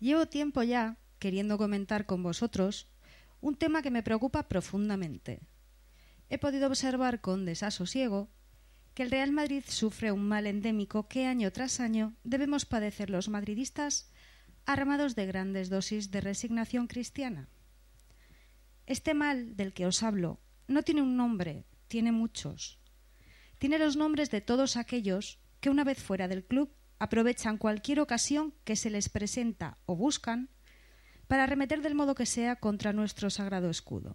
Llevo tiempo ya queriendo comentar con vosotros un tema que me preocupa profundamente. He podido observar con desasosiego que el Real Madrid sufre un mal endémico que año tras año debemos padecer los madridistas armados de grandes dosis de resignación cristiana. Este mal del que os hablo no tiene un nombre, tiene muchos. Tiene los nombres de todos aquellos que una vez fuera del club aprovechan cualquier ocasión que se les presenta o buscan para arremeter del modo que sea contra nuestro sagrado escudo.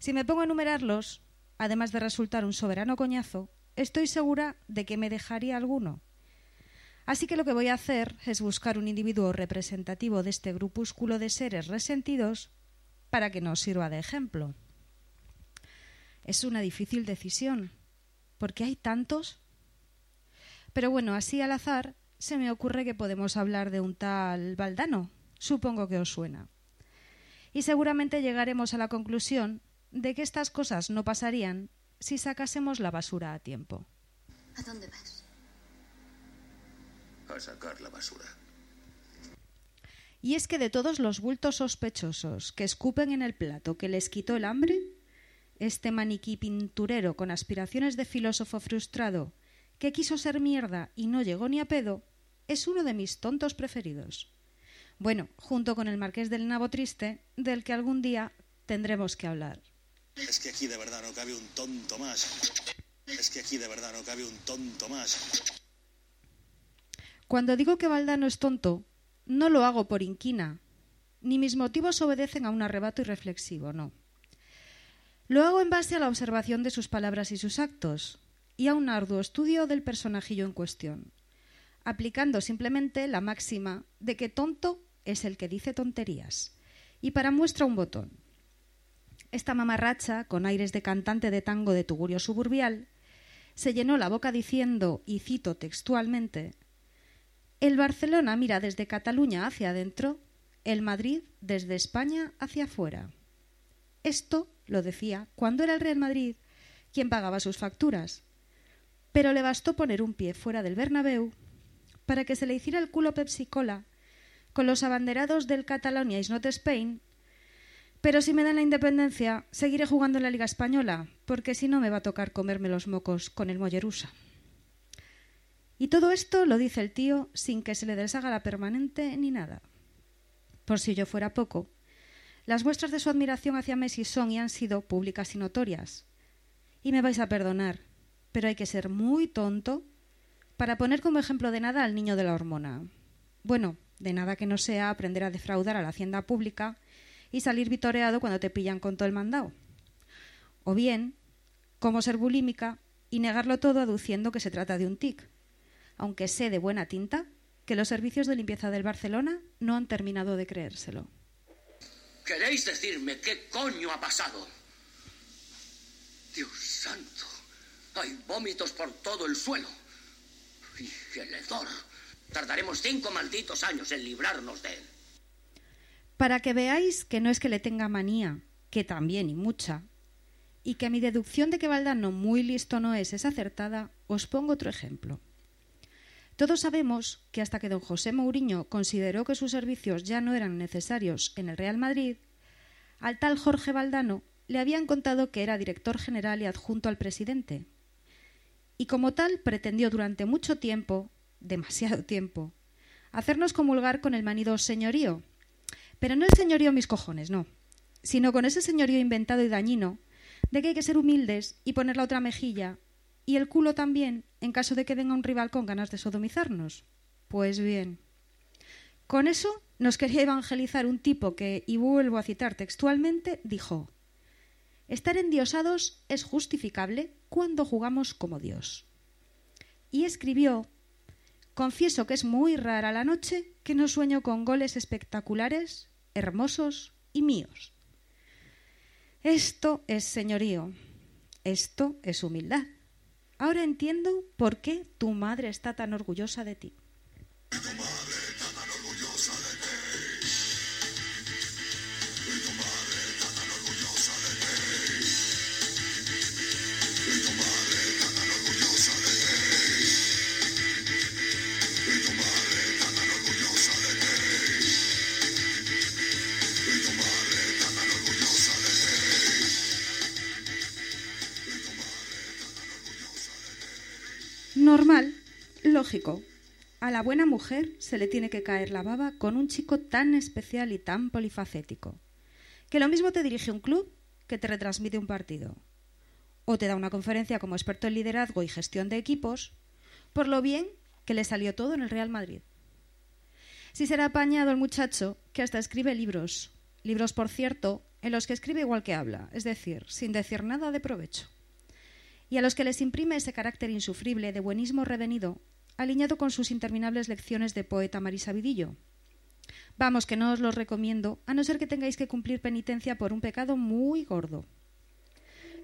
Si me pongo a enumerarlos, además de resultar un soberano coñazo, estoy segura de que me dejaría alguno. Así que lo que voy a hacer es buscar un individuo representativo de este grupúsculo de seres resentidos para que nos sirva de ejemplo. Es una difícil decisión, porque hay tantos pero bueno, así al azar se me ocurre que podemos hablar de un tal Valdano. Supongo que os suena. Y seguramente llegaremos a la conclusión de que estas cosas no pasarían si sacásemos la basura a tiempo. ¿A dónde vas? A sacar la basura. Y es que de todos los bultos sospechosos que escupen en el plato que les quitó el hambre, este maniquí pinturero con aspiraciones de filósofo frustrado que quiso ser mierda y no llegó ni a pedo, es uno de mis tontos preferidos. Bueno, junto con el marqués del Nabo Triste, del que algún día tendremos que hablar. Es que aquí de verdad no cabe un tonto más. Es que aquí de verdad no cabe un tonto más. Cuando digo que Valdano es tonto, no lo hago por inquina, ni mis motivos obedecen a un arrebato irreflexivo, no. Lo hago en base a la observación de sus palabras y sus actos, y a un arduo estudio del personajillo en cuestión, aplicando simplemente la máxima de que tonto es el que dice tonterías. Y para muestra un botón. Esta mamarracha, con aires de cantante de tango de tugurio suburbial, se llenó la boca diciendo, y cito textualmente, El Barcelona mira desde Cataluña hacia adentro, el Madrid desde España hacia afuera. Esto lo decía cuando era el Real Madrid quien pagaba sus facturas, pero le bastó poner un pie fuera del Bernabéu para que se le hiciera el culo Pepsi Cola con los abanderados del Catalonia is not Spain. Pero si me dan la independencia, seguiré jugando en la Liga Española, porque si no me va a tocar comerme los mocos con el Mollerusa. Y todo esto lo dice el tío sin que se le deshaga la permanente ni nada. Por si yo fuera poco, las muestras de su admiración hacia Messi son y han sido públicas y notorias. Y me vais a perdonar, pero hay que ser muy tonto para poner como ejemplo de nada al niño de la hormona. Bueno, de nada que no sea aprender a defraudar a la hacienda pública y salir vitoreado cuando te pillan con todo el mandado. O bien, cómo ser bulímica y negarlo todo aduciendo que se trata de un tic, aunque sé de buena tinta que los servicios de limpieza del Barcelona no han terminado de creérselo. ¿Queréis decirme qué coño ha pasado? Dios santo. Hay vómitos por todo el suelo. Y el hedor. Tardaremos cinco malditos años en librarnos de él. Para que veáis que no es que le tenga manía, que también y mucha, y que mi deducción de que Valdano muy listo no es es acertada, os pongo otro ejemplo. Todos sabemos que hasta que don José Mourinho consideró que sus servicios ya no eran necesarios en el Real Madrid, al tal Jorge Valdano le habían contado que era director general y adjunto al presidente, y como tal pretendió durante mucho tiempo, demasiado tiempo, hacernos comulgar con el manido señorío. Pero no el señorío mis cojones, no, sino con ese señorío inventado y dañino de que hay que ser humildes y poner la otra mejilla y el culo también en caso de que venga un rival con ganas de sodomizarnos. Pues bien, con eso nos quería evangelizar un tipo que, y vuelvo a citar textualmente, dijo Estar endiosados es justificable cuando jugamos como Dios. Y escribió Confieso que es muy rara la noche que no sueño con goles espectaculares, hermosos y míos. Esto es señorío, esto es humildad. Ahora entiendo por qué tu madre está tan orgullosa de ti. Lógico. A la buena mujer se le tiene que caer la baba con un chico tan especial y tan polifacético. Que lo mismo te dirige un club que te retransmite un partido. O te da una conferencia como experto en liderazgo y gestión de equipos, por lo bien que le salió todo en el Real Madrid. Si será apañado el muchacho que hasta escribe libros, libros por cierto, en los que escribe igual que habla, es decir, sin decir nada de provecho y a los que les imprime ese carácter insufrible de buenismo revenido, alineado con sus interminables lecciones de poeta marisabidillo. Vamos, que no os los recomiendo, a no ser que tengáis que cumplir penitencia por un pecado muy gordo.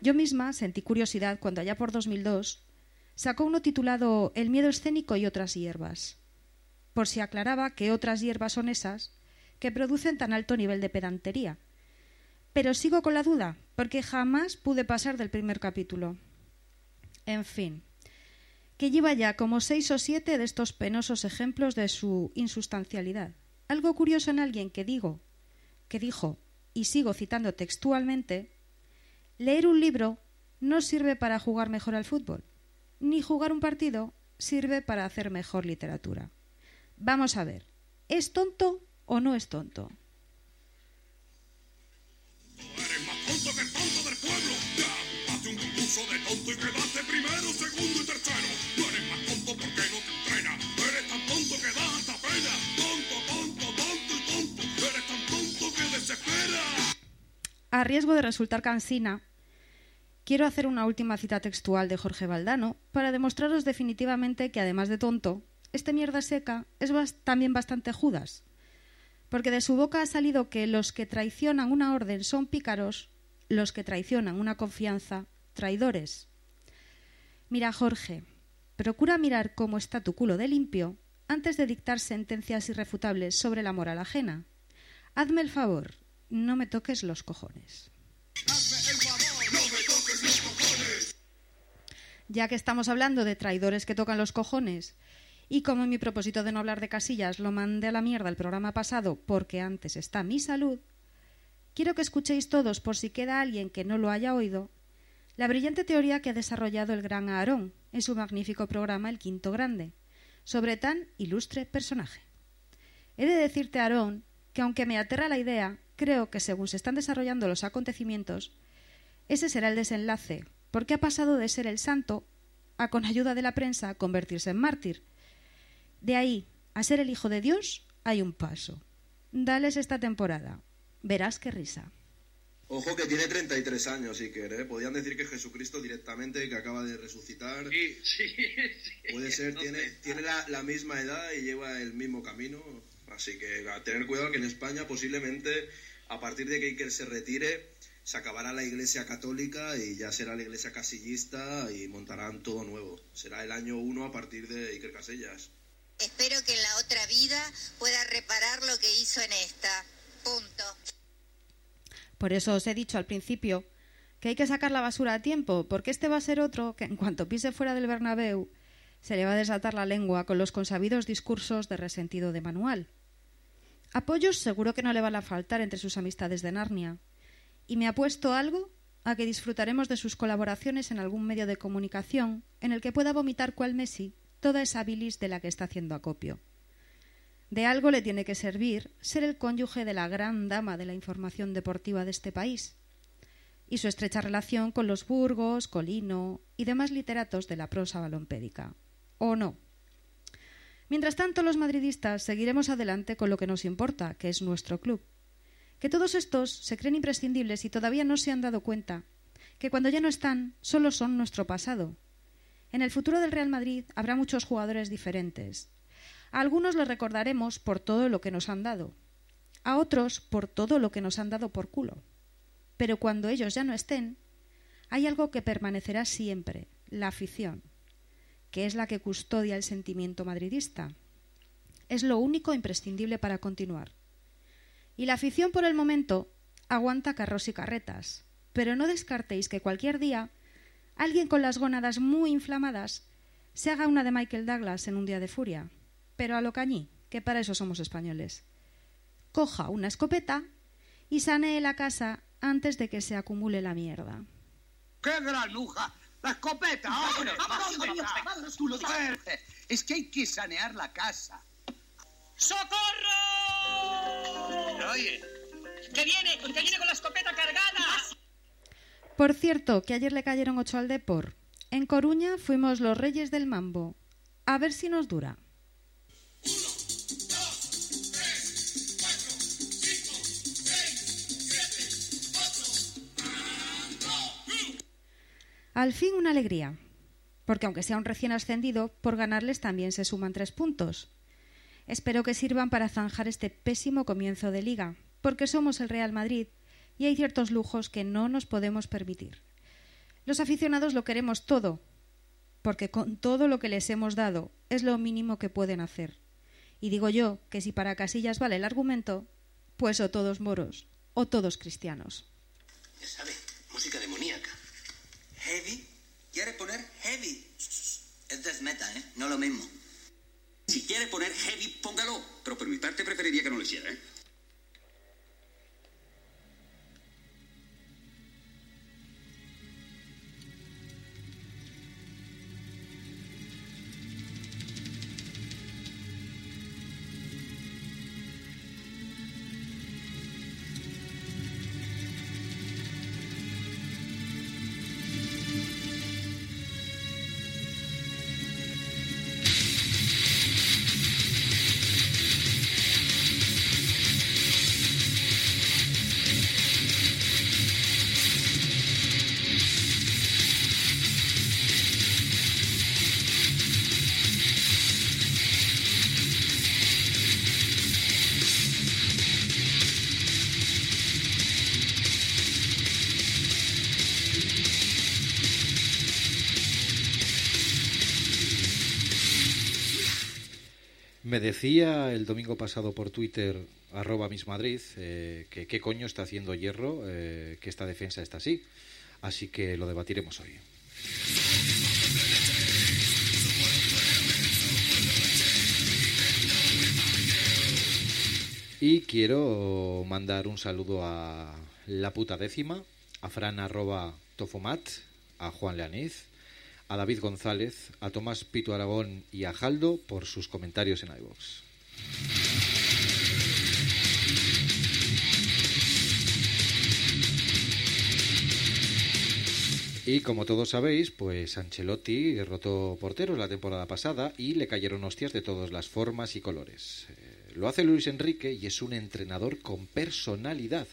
Yo misma sentí curiosidad cuando allá por 2002 sacó uno titulado El miedo escénico y otras hierbas, por si aclaraba que otras hierbas son esas que producen tan alto nivel de pedantería. Pero sigo con la duda, porque jamás pude pasar del primer capítulo. En fin, que lleva ya como seis o siete de estos penosos ejemplos de su insustancialidad. Algo curioso en alguien que digo, que dijo, y sigo citando textualmente, leer un libro no sirve para jugar mejor al fútbol, ni jugar un partido sirve para hacer mejor literatura. Vamos a ver, ¿es tonto o no es tonto? De. A riesgo de resultar cansina, quiero hacer una última cita textual de Jorge Valdano para demostraros definitivamente que además de tonto, este mierda seca es también bastante Judas. Porque de su boca ha salido que los que traicionan una orden son pícaros, los que traicionan una confianza traidores. Mira, Jorge, procura mirar cómo está tu culo de limpio antes de dictar sentencias irrefutables sobre la moral ajena. Hazme el favor, no me toques los cojones. Ya que estamos hablando de traidores que tocan los cojones, y como mi propósito de no hablar de casillas lo mandé a la mierda el programa pasado porque antes está mi salud, quiero que escuchéis todos, por si queda alguien que no lo haya oído, la brillante teoría que ha desarrollado el gran Aarón en su magnífico programa El Quinto Grande, sobre tan ilustre personaje. He de decirte, Aarón, que aunque me aterra la idea, creo que según se están desarrollando los acontecimientos, ese será el desenlace, porque ha pasado de ser el santo a, con ayuda de la prensa, convertirse en mártir. De ahí a ser el hijo de Dios hay un paso. Dales esta temporada. Verás qué risa. Ojo que tiene 33 años, que ¿eh? Podían decir que Jesucristo directamente, que acaba de resucitar. Sí, sí, Puede ser, tiene, tiene la, misma edad y lleva el mismo camino. Así que a tener cuidado que en España posiblemente, a partir de que Iker se retire, se acabará la iglesia católica y ya será la iglesia casillista y montarán todo nuevo. Será el año uno a partir de Iker Casellas. Espero que en la otra vida pueda reparar lo que hizo en esta. Punto. Por eso os he dicho al principio que hay que sacar la basura a tiempo, porque este va a ser otro que en cuanto pise fuera del Bernabéu se le va a desatar la lengua con los consabidos discursos de resentido de manual. Apoyos seguro que no le van a faltar entre sus amistades de Narnia, y me apuesto algo a que disfrutaremos de sus colaboraciones en algún medio de comunicación en el que pueda vomitar cual Messi toda esa bilis de la que está haciendo acopio. De algo le tiene que servir ser el cónyuge de la gran dama de la información deportiva de este país y su estrecha relación con los Burgos, Colino y demás literatos de la prosa balompédica. ¿O no? Mientras tanto, los madridistas seguiremos adelante con lo que nos importa, que es nuestro club. Que todos estos se creen imprescindibles y todavía no se han dado cuenta que cuando ya no están, solo son nuestro pasado. En el futuro del Real Madrid habrá muchos jugadores diferentes, A algunos los recordaremos por todo lo que nos han dado, a otros por todo lo que nos han dado por culo. Pero cuando ellos ya no estén, hay algo que permanecerá siempre, la afición, que es la que custodia el sentimiento madridista. Es lo único imprescindible para continuar. Y la afición por el momento aguanta carros y carretas, pero no descartéis que cualquier día alguien con las gónadas muy inflamadas se haga una de Michael Douglas en un día de furia, pero a lo cañí, que para eso somos españoles. Coja una escopeta y sanee la casa antes de que se acumule la mierda. ¡Qué granuja! ¡La escopeta! ¡Hombre! ¡Vámonos, tú lo dices! Es que hay que sanear la casa. ¡Socorro! Oye, ¡Que viene! ¡Que viene con la escopeta cargada! Por cierto, que ayer le cayeron ocho al Depor. En Coruña fuimos los reyes del mambo. A ver si nos dura. Al fin una alegría, porque aunque sea un recién ascendido, por ganarles también se suman tres puntos. Espero que sirvan para zanjar este pésimo comienzo de liga, porque somos el Real Madrid y hay ciertos lujos que no nos podemos permitir. Los aficionados lo queremos todo, porque con todo lo que les hemos dado es lo mínimo que pueden hacer. Y digo yo que si para Casillas vale el argumento, pues o todos moros o todos cristianos. ya sabe, música demoníaca. Heavy. ¿Quiere poner heavy? Es death metal, ¿eh? No lo mismo. Si quiere poner heavy, póngalo. Pero por mi parte preferiría que no lo hiciera, ¿eh? Decía el domingo pasado por Twitter, arroba Miss Madrid, eh, que qué coño está haciendo Hierro, eh, que esta defensa está así. Así que lo debatiremos hoy. Y quiero mandar un saludo a la puta décima, a Fran arroba Tofomat, a Juan Leaniz, a David González, a Tomás Pito Aragón y a Jaldo por sus comentarios en iVoox. Y como todos sabéis, pues Ancelotti derrotó porteros la temporada pasada y le cayeron hostias de todas las formas y colores. Eh, lo hace Luis Enrique y es un entrenador con personalidad.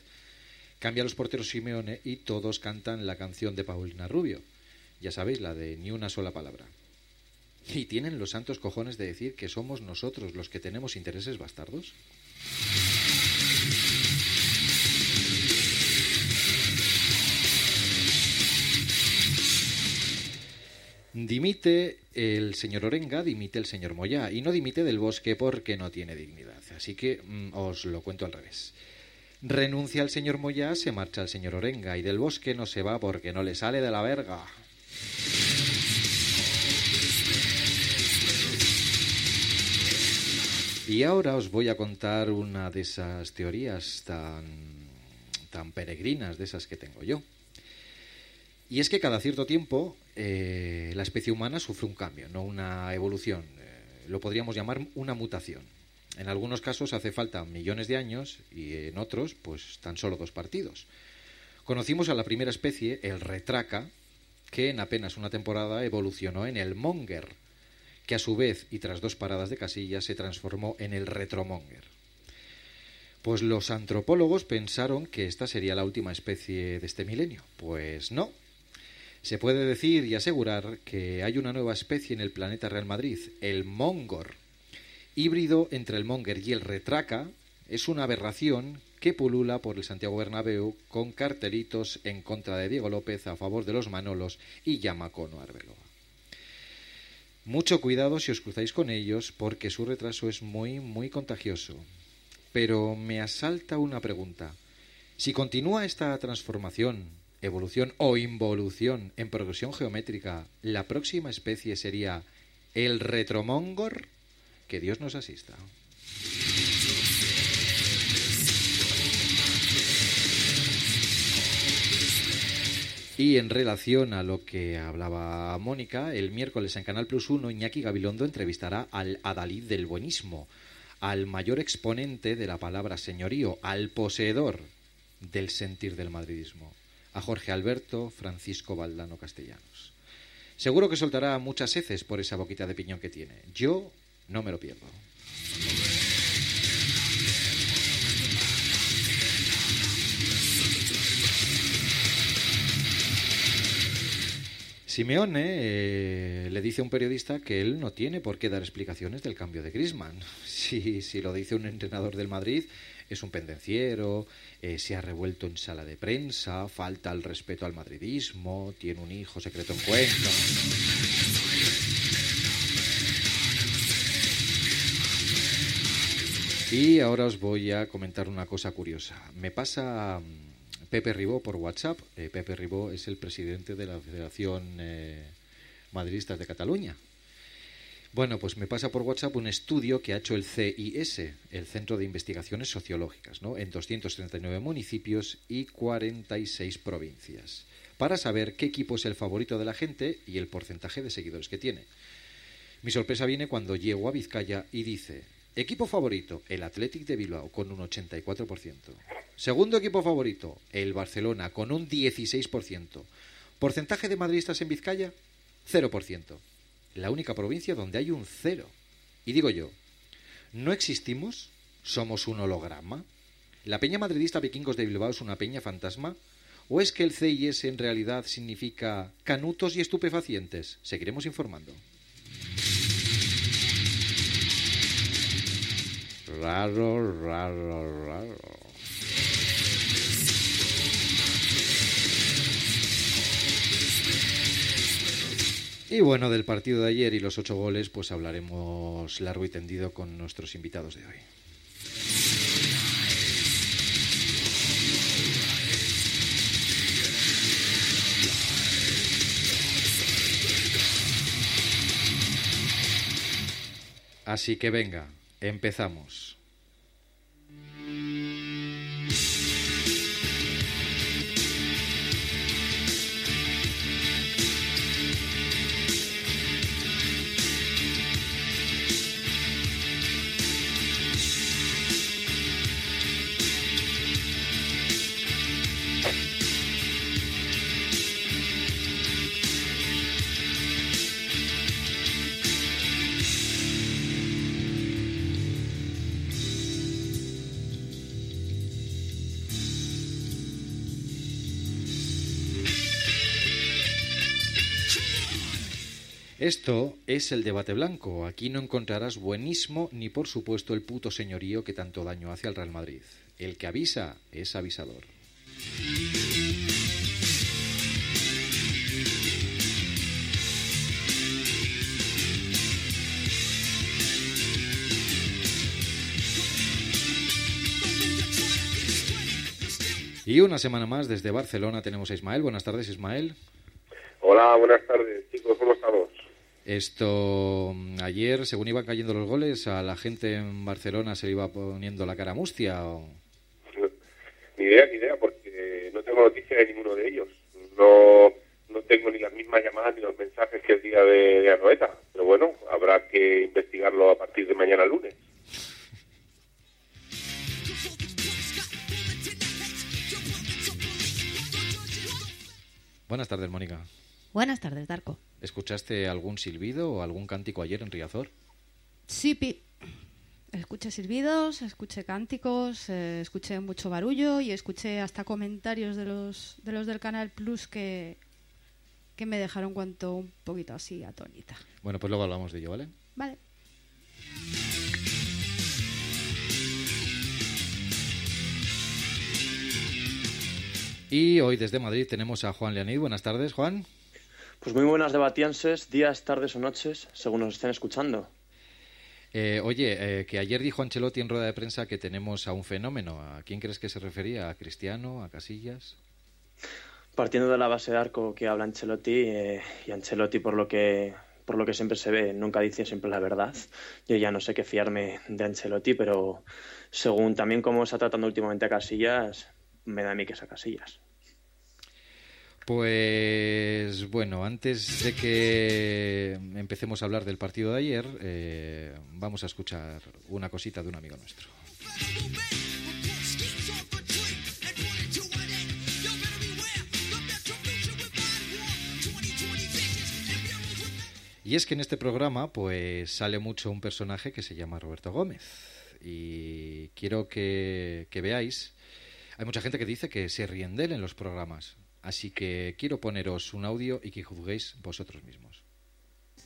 Cambia los porteros Simeone y todos cantan la canción de Paulina Rubio. Ya sabéis, la de ni una sola palabra. Y tienen los santos cojones de decir que somos nosotros los que tenemos intereses bastardos. Dimite el señor Orenga, dimite el señor Moyá y no dimite del bosque porque no tiene dignidad. Así que mm, os lo cuento al revés. Renuncia el señor Moyá, se marcha el señor Orenga y del bosque no se va porque no le sale de la verga. Y ahora os voy a contar una de esas teorías tan, tan peregrinas, de esas que tengo yo. Y es que cada cierto tiempo eh, la especie humana sufre un cambio, no una evolución. Eh, lo podríamos llamar una mutación. En algunos casos hace falta millones de años y en otros, pues tan solo dos partidos. Conocimos a la primera especie, el retraca, que en apenas una temporada evolucionó en el monger, que a su vez y tras dos paradas de casilla se transformó en el retromonger. Pues los antropólogos pensaron que esta sería la última especie de este milenio. Pues no. Se puede decir y asegurar que hay una nueva especie en el planeta Real Madrid, el mongor. híbrido entre el monger y el retraca, es una aberración que pulula por el Santiago Bernabéu con cartelitos en contra de Diego López a favor de los Manolos y Yamacono Arbeloa. Mucho cuidado si os cruzáis con ellos porque su retraso es muy, muy contagioso. Pero me asalta una pregunta. Si continúa esta transformación, evolución o involución en progresión geométrica, la próxima especie sería el retromongor. Que Dios nos asista. Y en relación a lo que hablaba Mónica, el miércoles en Canal Plus 1, Iñaki Gabilondo entrevistará al Adalid del buenismo, al mayor exponente de la palabra señorío, al poseedor del sentir del madridismo, a Jorge Alberto Francisco Valdano Castellanos. Seguro que soltará muchas heces por esa boquita de piñón que tiene. Yo no me lo pierdo. Simeone eh, le dice a un periodista que él no tiene por qué dar explicaciones del cambio de Grisman. Si, lo dice un entrenador del Madrid, es un pendenciero, eh, se ha revuelto en sala de prensa, falta el respeto al madridismo, tiene un hijo secreto en cuenta. Y ahora os voy a comentar una cosa curiosa. Me pasa mm, Pepe Ribó por WhatsApp. Eh, Pepe Ribó es el presidente de la Federación eh, de Cataluña. Bueno, pues me pasa por WhatsApp un estudio que ha hecho el CIS, el Centro de Investigaciones Sociológicas, ¿no? en 239 municipios y 46 provincias, para saber qué equipo es el favorito de la gente y el porcentaje de seguidores que tiene. Mi sorpresa viene cuando llego a Vizcaya y dice, equipo favorito, el Athletic de Bilbao, con un 84%. Segundo equipo favorito, el Barcelona, con un 16%. Porcentaje de madridistas en Vizcaya, 0% la única provincia donde hay un cero. Y digo yo, ¿no existimos? ¿Somos un holograma? ¿La peña madridista Vikingos de Bilbao es una peña fantasma? ¿O es que el CIS en realidad significa canutos y estupefacientes? Seguiremos informando. Raro, raro, raro. Y bueno, del partido de ayer y los ocho goles, pues hablaremos largo y tendido con nuestros invitados de hoy. Así que venga, empezamos. Esto es el debate blanco. Aquí no encontrarás buenismo ni por supuesto el puto señorío que tanto daño hace al Real Madrid. El que avisa es avisador. Y una semana más desde Barcelona tenemos a Ismael. Buenas tardes, Ismael. Hola, buenas tardes, chicos. ¿Cómo estamos? Esto ayer, según iban cayendo los goles, a la gente en Barcelona se le iba poniendo la cara mustia. O... Ni idea, ni idea, porque no tengo noticia de ninguno de ellos. No, no tengo ni las mismas llamadas ni los mensajes que el día de, de Anoeta. Pero bueno, habrá que investigarlo a partir de mañana lunes. Buenas tardes, Mónica. Buenas tardes, Darko. ¿Escuchaste algún silbido o algún cántico ayer en Riazor? Sí, pi. Escuché silbidos, escuché cánticos, eh, escuché mucho barullo y escuché hasta comentarios de los, de los del Canal Plus que, que me dejaron cuanto un poquito así atónita. Bueno, pues luego hablamos de ello, ¿vale? Vale. Y hoy desde Madrid tenemos a Juan Leonid. Buenas tardes, Juan. Pues muy buenas debatienses, días, tardes o noches, según nos estén escuchando. Eh, oye, eh, que ayer dijo Ancelotti en rueda de prensa que tenemos a un fenómeno. ¿A quién crees que se refería? ¿A Cristiano? ¿A Casillas? Partiendo de la base de arco que habla Ancelotti, eh, y Ancelotti por lo que por lo que siempre se ve, nunca dice siempre la verdad. Yo ya no sé qué fiarme de Ancelotti, pero según también cómo está tratando últimamente a Casillas, me da a mí que es a Casillas. Pues bueno, antes de que empecemos a hablar del partido de ayer, eh, vamos a escuchar una cosita de un amigo nuestro. Y es que en este programa pues sale mucho un personaje que se llama Roberto Gómez. Y quiero que, que veáis, hay mucha gente que dice que se ríen de él en los programas. Así que quiero poneros un audio y que juzguéis vosotros mismos.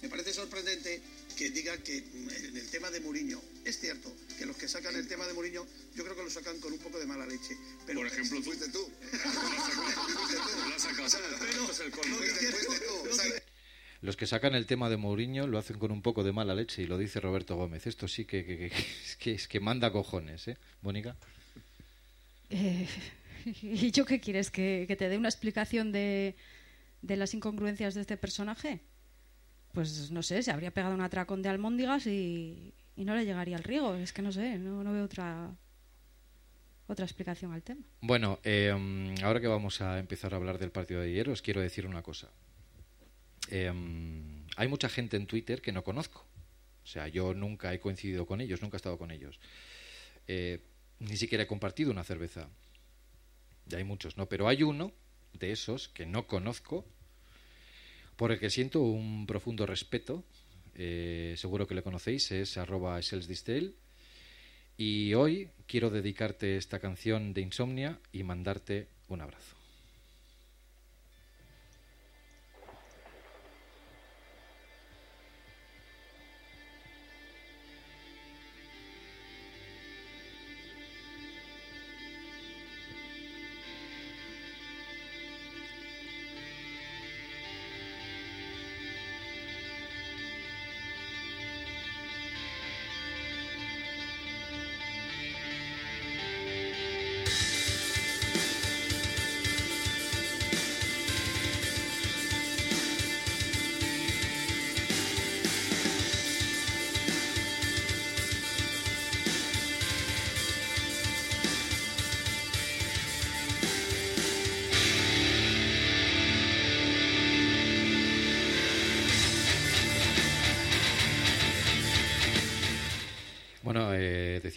Me parece sorprendente que diga que en el tema de Mourinho, es cierto que los que sacan el tema de Mourinho, yo creo que lo sacan con un poco de mala leche. Pero Por ejemplo, tú. fuiste tú. Los que sacan el tema de Mourinho lo hacen con un poco de mala leche y lo dice Roberto Gómez. Esto sí que, que, que- que- es, que, es que manda cojones, ¿eh? Mónica. Eh, ¿Y yo qué quieres? ¿Que, te dé una explicación de, de las incongruencias de este personaje? Pues no sé, se habría pegado un atracón de almóndigas y, no le llegaría al riego. Es que no sé, no, veo otra, otra explicación al tema. Bueno, eh, ahora que vamos a empezar a hablar del partido de ayer, os quiero decir una cosa. Eh, hay mucha gente en Twitter que no conozco. O sea, yo nunca he coincidido con ellos, nunca he estado con ellos. Eh, ni siquiera he compartido una cerveza. Ya hay muchos, ¿no? Pero hay uno de esos que no conozco, por el que siento un profundo respeto. eh, seguro que le conocéis, es arroba Selsdistel. Y hoy quiero dedicarte esta canción de Insomnia y mandarte un abrazo.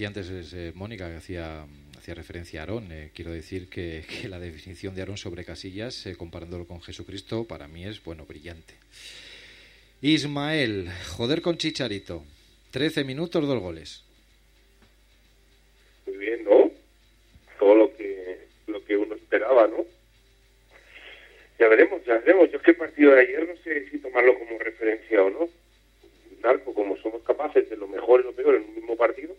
Antes eh, Mónica que hacía, hacía referencia a Aarón. Eh, quiero decir que, que la definición de Aarón sobre Casillas, eh, comparándolo con Jesucristo, para mí es, bueno, brillante. Ismael, joder con Chicharito. 13 minutos, dos goles. Muy bien, ¿no? Todo lo que, lo que uno esperaba, ¿no? Ya veremos, ya veremos. Yo es que el partido de ayer no sé si tomarlo como referencia o no. Narco, como somos capaces de lo mejor y lo peor en un mismo partido.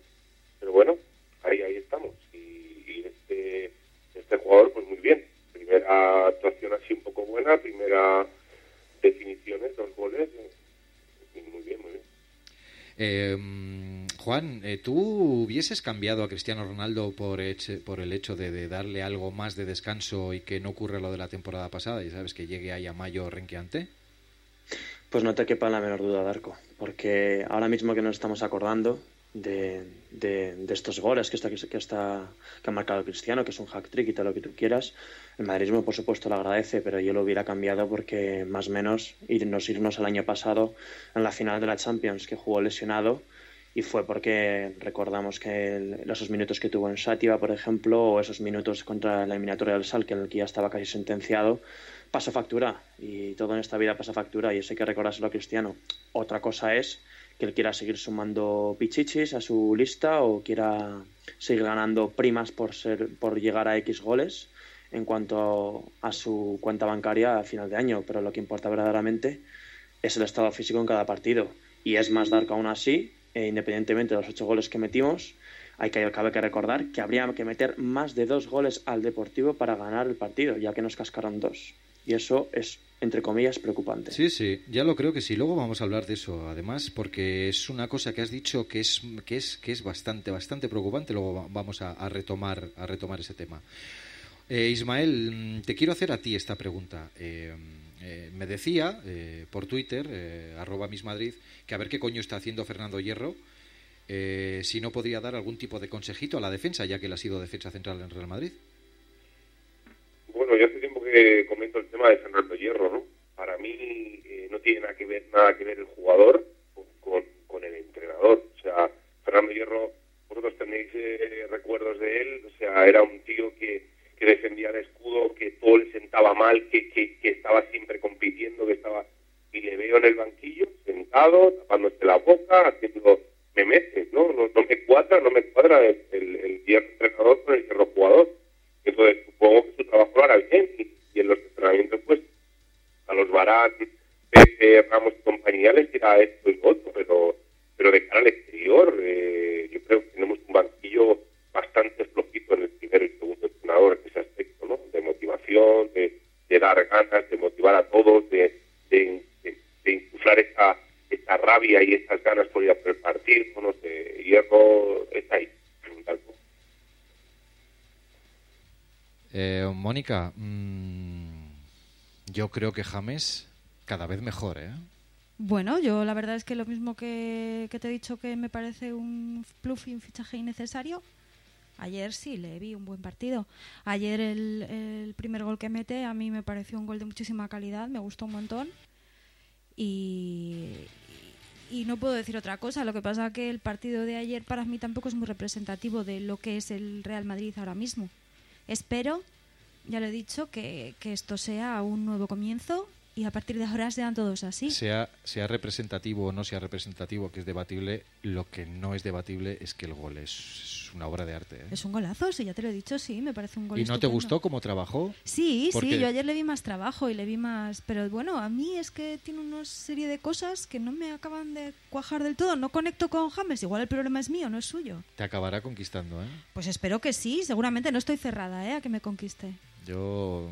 Pero bueno, ahí ahí estamos. Y, y este, este jugador, pues muy bien. Primera actuación así un poco buena, primera definiciones, dos goles. eh, y muy bien, muy bien. Eh, Juan, eh, ¿tú hubieses cambiado a Cristiano Ronaldo por, eche- por el hecho de, de darle algo más de descanso y que no ocurra lo de la temporada pasada? Y sabes que llegue ahí a mayo renqueante. Pues no te quepa la menor duda, Darko, porque ahora mismo que nos estamos acordando de, de- estos goles que, está, que, está, que ha marcado Cristiano, que es un hack trick y todo lo que tú quieras, el madridismo por supuesto lo agradece, pero yo lo hubiera cambiado porque más o menos irnos, irnos al año pasado en la final de la Champions, que jugó lesionado, y fue porque recordamos que el- esos minutos que tuvo en Sátiva, por ejemplo, o esos minutos contra la eliminatoria del Sal, que en el que ya estaba casi sentenciado, pasó factura y todo en esta vida pasa factura y eso hay que recordárselo a Cristiano. Otra cosa es que él quiera seguir sumando pichichis a su lista o quiera seguir ganando primas por ser por llegar a X goles en cuanto a su cuenta bancaria a final de año, pero lo que importa verdaderamente es el estado físico en cada partido y es más dar que aún así, eh, independientemente de los ocho goles que metimos, Hay que, cabe que recordar que habría que meter más de dos goles al Deportivo para ganar el partido, ya que nos cascaron dos. Y eso es, entre comillas, preocupante. Sí, sí, ya lo creo que sí. Luego vamos a hablar de eso, además, porque es una cosa que has dicho que es, que es, que es bastante, bastante preocupante. Luego vamos a, a retomar, a retomar ese tema. Eh, Ismael, mm, te quiero hacer a ti esta pregunta. Eh, eh, me decía eh, por Twitter, eh, arroba mismadrid, que a ver qué coño está haciendo Fernando Hierro, eh, si no podría dar algún tipo de consejito a la defensa, ya que él ha sido defensa central en Real Madrid. Bueno, yo hace tiempo que comento el tema de Fernando Hierro. Mí eh, no tiene nada que ver nada que ver el jugador con, con, con el entrenador. O sea, Fernando Hierro, vosotros tenéis eh, recuerdos de él, o sea, era un tío que, que defendía el escudo, que todo le sentaba mal, que, que, que estaba siempre compitiendo, que estaba... Y le veo en el banquillo, sentado, tapándose la boca, haciendo memetes, ¿no? No, no me cuadra, no me cuadra el, el, el hierro entrenador con el hierro jugador. Entonces, supongo que su trabajo lo hará bien y, y en los entrenamientos, pues, a los Barán, Pepe, Ramos y compañía les dirá esto y lo otro, pero, pero de cara al exterior, eh, yo creo que tenemos un banquillo bastante flojito en el primero y segundo entrenador en ese aspecto, ¿no? De motivación, de, de dar ganas, de motivar a todos, de, de, de, de insuflar esa, esa rabia y esas ganas por ir a por el partido, no sé, Hierro está ahí. Eh, Mónica, mmm, yo creo que James cada vez mejor, ¿eh? Bueno, yo la verdad es que lo mismo que, que te he dicho que me parece un plus y un fichaje innecesario, Ayer sí, le vi un buen partido. Ayer el, el, primer gol que mete a mí me pareció un gol de muchísima calidad, me gustó un montón. Y, y no puedo decir otra cosa. Lo que pasa que el partido de ayer para mí tampoco es muy representativo de lo que es el Real Madrid ahora mismo. Espero, ya lo he dicho, que, que esto sea un nuevo comienzo y a partir de ahora sean todos así. Sea, sea representativo o no sea representativo, que es debatible, lo que no es debatible es que el gol es, es una obra de arte. ¿eh? Es un golazo, sí, ya te lo he dicho, sí, me parece un gol ¿Y no estupendo. te gustó cómo trabajó? Sí, sí, yo ayer le vi más trabajo y le vi más... Pero bueno, a mí es que tiene una serie de cosas que no me acaban de cuajar del todo. No conecto con James, igual el problema es mío, no es suyo. Te acabará conquistando, ¿eh? Pues espero que sí, seguramente no estoy cerrada, ¿eh? A que me conquiste. Yo,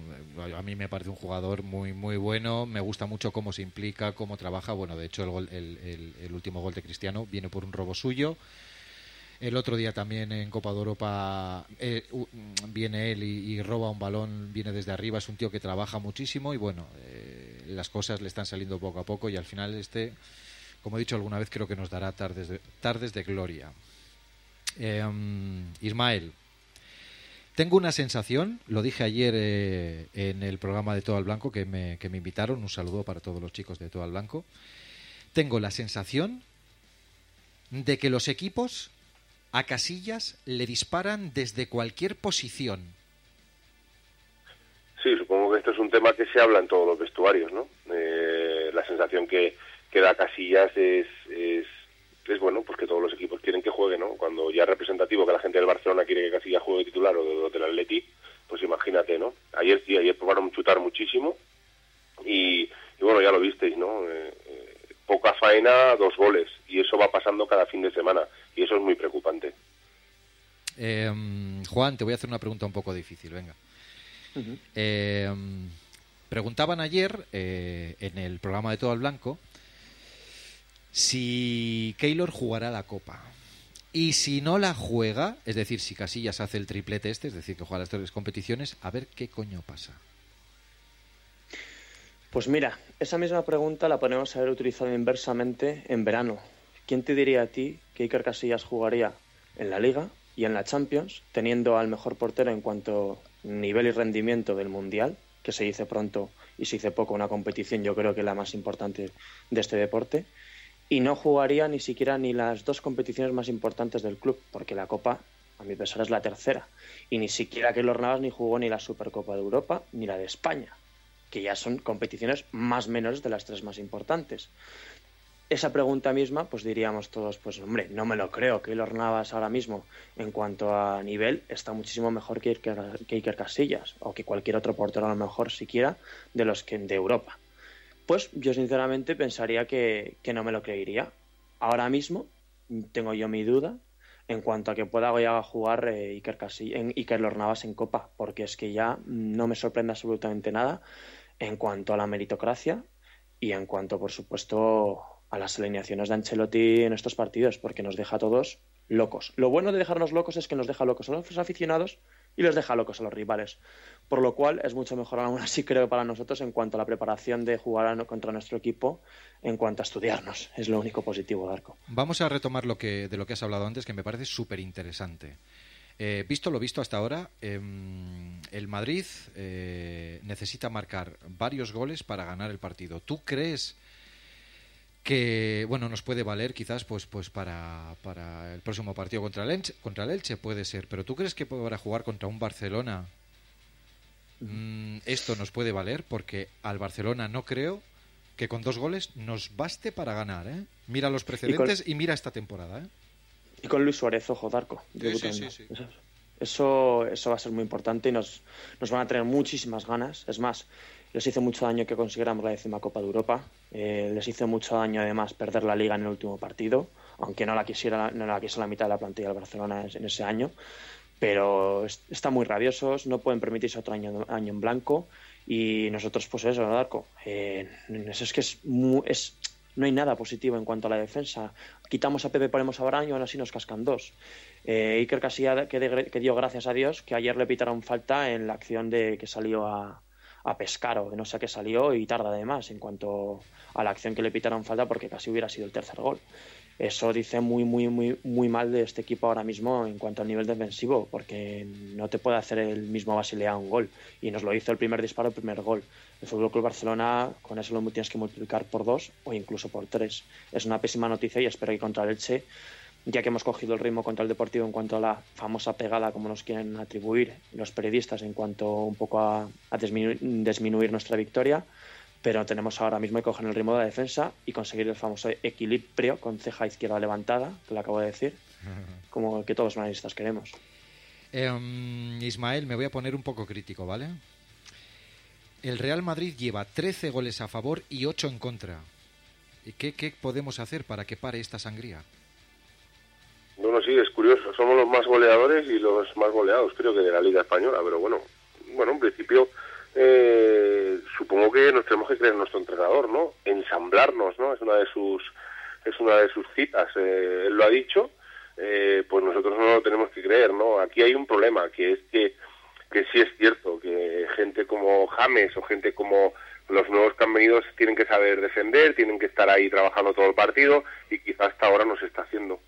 a mí me parece un jugador muy muy bueno, me gusta mucho cómo se implica, cómo trabaja. Bueno, de hecho, el, gol, el, último gol de Cristiano viene por un robo suyo. El otro día también en Copa de Europa eh, viene él y, roba un balón, viene desde arriba. Es un tío que trabaja muchísimo y bueno, eh, las cosas le están saliendo poco a poco y al final este, como he dicho alguna vez, creo que nos dará tardes de, gloria. Eh, um, Ismael, tengo una sensación, lo dije ayer eh, en el programa de Todo al Blanco que me, que me, invitaron, un saludo para todos los chicos de Todo al Blanco. Tengo la sensación de que los equipos a Casillas le disparan desde cualquier posición. Sí, supongo que esto es un tema que se habla en todos los vestuarios, ¿no? Eh, la sensación que, que da Casillas es, es es bueno, pues que todos los equipos quieren que juegue, ¿no? Cuando ya es representativo que la gente del Barcelona quiere que Casillas juegue titular o de, del Atleti, pues imagínate, ¿no? Ayer sí, ayer probaron chutar muchísimo y, y bueno, ya lo visteis, ¿no? Eh, eh, poca faena, dos goles y eso va pasando cada fin de semana y eso es muy preocupante. Eh, Juan, te voy a hacer una pregunta un poco difícil, venga. Uh -huh. preguntaban ayer en el programa de Todo al Blanco si Keylor jugará la Copa. Y si no la juega, es decir, si Casillas hace el triplete este, es decir, que juega las tres competiciones, a ver qué coño pasa. Pues mira, esa misma pregunta la podemos haber utilizado inversamente en verano. ¿Quién te diría a ti que Iker Casillas jugaría en la Liga y en la Champions, teniendo al mejor portero en cuanto nivel y rendimiento del Mundial, que se dice pronto y se dice poco, una competición yo creo que la más importante de este deporte, y no jugaría ni siquiera ni las dos competiciones más importantes del club, porque la Copa, a mi pesar, es la tercera. Y ni siquiera Keylor Navas ni jugó ni la Supercopa de Europa ni la de España, que ya son competiciones más menores de las tres más importantes. Esa pregunta misma, pues diríamos todos, pues hombre, no me lo creo. Keylor Navas ahora mismo, en cuanto a nivel, está muchísimo mejor que Iker, que Iker Casillas, o que cualquier otro portero a lo mejor siquiera de los que de Europa. Pues yo sinceramente pensaría que, que, no me lo creería. Ahora mismo tengo yo mi duda en cuanto a que pueda ya jugar eh, Iker, en Iker Lornavas en Copa, porque es que ya no me sorprende absolutamente nada en cuanto a la meritocracia y en cuanto, por supuesto, a las alineaciones de Ancelotti en estos partidos, porque nos deja a todos locos. Lo bueno de dejarnos locos es que nos deja locos a los aficionados y los deja locos a los rivales. Por lo cual es mucho mejor aún así, creo, para nosotros en cuanto a la preparación de jugar contra nuestro equipo, en cuanto a estudiarnos. Es lo único positivo, Darko. Vamos a retomar lo que, de lo que has hablado antes, que me parece súper interesante. Eh, visto lo visto hasta ahora, em, el Madrid eh, necesita marcar varios goles para ganar el partido. ¿Tú crees que bueno nos puede valer quizás pues pues para, para el próximo partido contra el Elche, contra el Elche puede ser, pero ¿tú crees que para jugar contra un Barcelona mm, esto nos puede valer? Porque al Barcelona no creo que con dos goles nos baste para ganar, ¿eh? Mira los precedentes y, mira esta temporada, ¿eh? Y con Luis Suárez, ojo, Darko. Eso, eso va a ser muy importante y nos, nos van a tener muchísimas ganas. Es más, les hizo mucho daño que consiguiéramos la décima Copa de Europa. Eh, les hizo mucho daño además perder la liga en el último partido, aunque no la quisiera, no la quiso la mitad de la plantilla del Barcelona en ese año. Pero están muy rabiosos, no pueden permitirse otro año, año en blanco. Y nosotros, pues eso, ¿no, Darko? Eh, eso es que es, no hay nada positivo en cuanto a la defensa. Quitamos a Pepe, ponemos a Baraño, aún así nos cascan dos. Eh, Iker Casilla, que, que, dio gracias a Dios que ayer le pitaron falta en la acción de que salió a, a pescar o no sé qué salió y tarda además en cuanto a la acción que le pitaron falta porque casi hubiera sido el tercer gol. Eso dice muy, muy, muy, muy mal de este equipo ahora mismo en cuanto al nivel defensivo, porque no te puede hacer el mismo Basilea un gol. Y nos lo hizo el primer disparo, el primer gol. El Fútbol Club Barcelona, con eso lo tienes que multiplicar por dos o incluso por tres. Es una pésima noticia y espero que contra el ya que hemos cogido el ritmo contra el Deportivo en cuanto a la famosa pegada, como nos quieren atribuir los periodistas, en cuanto un poco a, disminuir nuestra victoria pero tenemos ahora mismo que coger el ritmo de la defensa y conseguir el famoso equilibrio con ceja izquierda levantada, que lo acabo de decir, como que todos los analistas queremos. Em, Ismael, me voy a poner un poco crítico, ¿vale? El Real Madrid lleva 13 goles a favor y 8 en contra. ¿Qué, ¿Qué podemos hacer para que pare esta sangría? Bueno, sí, es curioso. Somos los más goleadores y los más goleados, creo que de la Liga Española, pero bueno, bueno, en principio eh, supongo que nos tenemos que creer en nuestro entrenador, ¿no? Ensamblarnos, ¿no? Es una de sus es una de sus citas. Eh, él lo ha dicho, eh, pues nosotros no lo tenemos que creer, ¿no? Aquí hay un problema, que es que, que sí es cierto que gente como James o gente como los nuevos que han venido tienen que saber defender, tienen que estar ahí trabajando todo el partido y quizás hasta ahora no se está haciendo.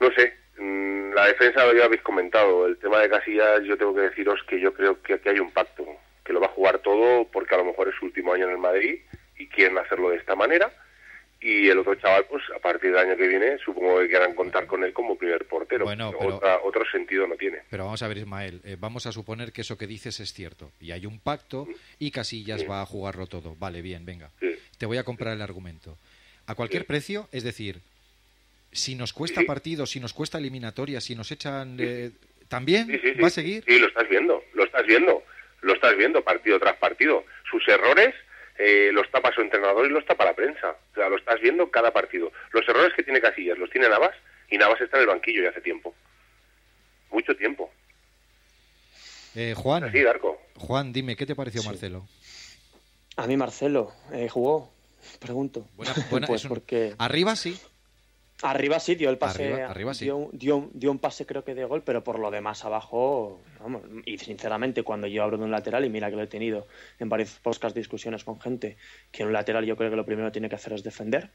No sé, mm, la defensa lo habéis comentado. El tema de Casillas, yo tengo que deciros que yo creo que aquí hay un pacto que lo va a jugar todo porque a lo mejor es su último año en el Madrid y quieren hacerlo de esta manera. Y el otro chaval, pues a partir del año que viene, supongo que quieran contar con él como primer portero. Bueno, otro sentido no tiene. Pero vamos a ver, Ismael, eh, vamos a suponer que eso que dices es cierto. Y hay un pacto y Casillas va a jugarlo todo. Vale, bien, venga. Te voy a comprar el argumento. A cualquier precio, es decir, si nos cuesta partido, si nos cuesta eliminatoria, si nos echan... ¿También va a seguir? Sí, lo estás viendo, lo estás viendo lo estás viendo partido tras partido. Sus errores eh, los tapa su entrenador y los tapa la prensa. O sea, lo estás viendo cada partido. Los errores que tiene Casillas los tiene Navas y Navas está en el banquillo ya hace tiempo. Mucho tiempo. Eh, Juan, Juan, dime, ¿qué te pareció Marcelo? A mí Marcelo eh, jugó, pregunto. pues porque... Arriba sí. Arriba sí, dio el pase. Arriba, dio, un pase, creo que de gol, pero por lo demás abajo. Vamos, y sinceramente, cuando yo hablo de un lateral, y mira que lo he tenido en varias podcast discusiones con gente, que un lateral yo creo que lo primero que tiene que hacer es defender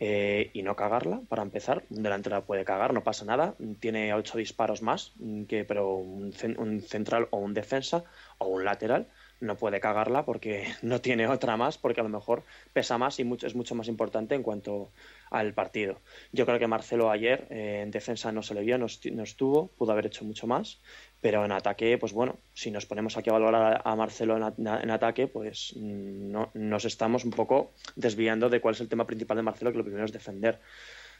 eh, y no cagarla, para empezar. Un delantero puede cagar, no pasa nada. Tiene ocho disparos más, que, pero un, central o un defensa o un lateral no puede cagarla porque no tiene otra más, porque a lo mejor pesa más y mucho, es mucho más importante en cuanto al partido. Yo creo que Marcelo ayer eh, en defensa no se le vio, no, estuvo, pudo haber hecho mucho más, pero en ataque, pues bueno, si nos ponemos aquí a valorar a, Marcelo en, ataque, pues no, nos estamos un poco desviando de cuál es el tema principal de Marcelo, que lo primero es defender.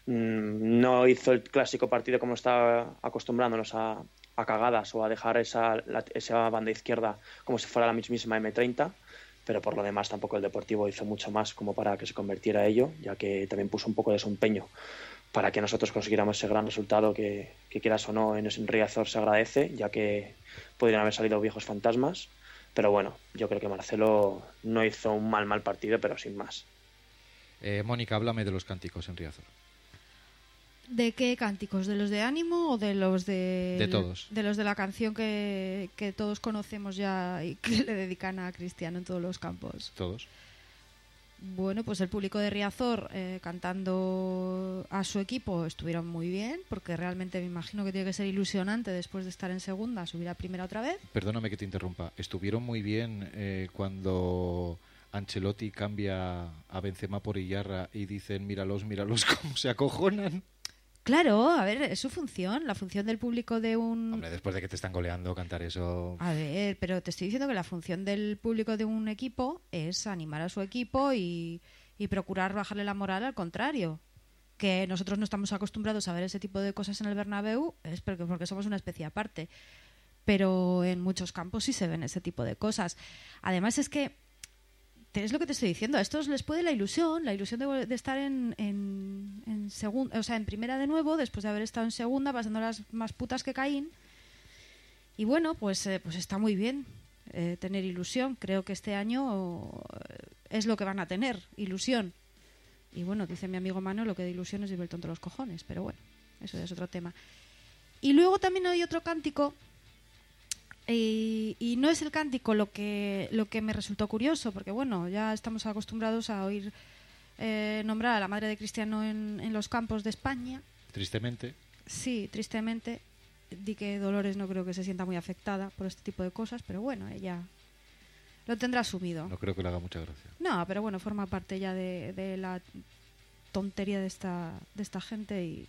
Mm, no hizo el clásico partido como está acostumbrándonos a, a cagadas o a dejar esa, esa banda izquierda como si fuera la mismísima M30 pero por lo demás tampoco el Deportivo hizo mucho más como para que se convirtiera ello, ya que también puso un poco de su empeño para que nosotros consiguiéramos ese gran resultado que, quieras o no en Riazor se agradece, ya que podrían haber salido viejos fantasmas. Pero bueno, yo creo que Marcelo no hizo un mal, mal partido, pero sin más. Eh, Mónica, háblame de los cánticos en Riazor. ¿De qué cánticos? ¿De los de ánimo o de los de... De todos. De los de la canción que, que todos conocemos ya y que le dedican a Cristiano en todos los campos. Todos. Bueno, pues el público de Riazor eh, cantando a su equipo estuvieron muy bien, porque realmente me imagino que tiene que ser ilusionante después de estar en segunda, subir a primera otra vez. Perdóname que te interrumpa. Estuvieron muy bien eh, cuando Ancelotti cambia a Benzema por Iyarra y dicen, míralos, míralos cómo se acojonan. Claro, a ver, es su función, la función del público de un... Hombre, después de que te están goleando, cantar eso... A ver, pero te estoy diciendo que la función del público de un equipo es animar a su equipo y, y procurar bajarle la moral al contrario. Que nosotros no estamos acostumbrados a ver ese tipo de cosas en el Bernabéu es porque, porque somos una especie aparte. Pero en muchos campos sí se ven ese tipo de cosas. Además es que es lo que te estoy diciendo. A estos les puede la ilusión, la ilusión de, estar en, en, segunda, o sea, en primera de nuevo, después de haber estado en segunda, pasando las más putas que Caín. Y bueno, pues, eh, pues está muy bien eh, tener ilusión. Creo que este año eh, es lo que van a tener, ilusión. Y bueno, dice mi amigo Mano, lo que de ilusión es el tonto los cojones, pero bueno, eso ya es otro tema. Y luego también hay otro cántico y, no es el cántico lo que, lo que me resultó curioso, porque bueno, ya estamos acostumbrados a oír eh, nombrar a la madre de Cristiano en, en, los campos de España. Tristemente. Sí, tristemente. Di que Dolores no creo que se sienta muy afectada por este tipo de cosas, pero bueno, ella lo tendrá asumido. No creo que le haga mucha gracia. No, pero bueno, forma parte ya de, de la tontería de esta, de esta gente y,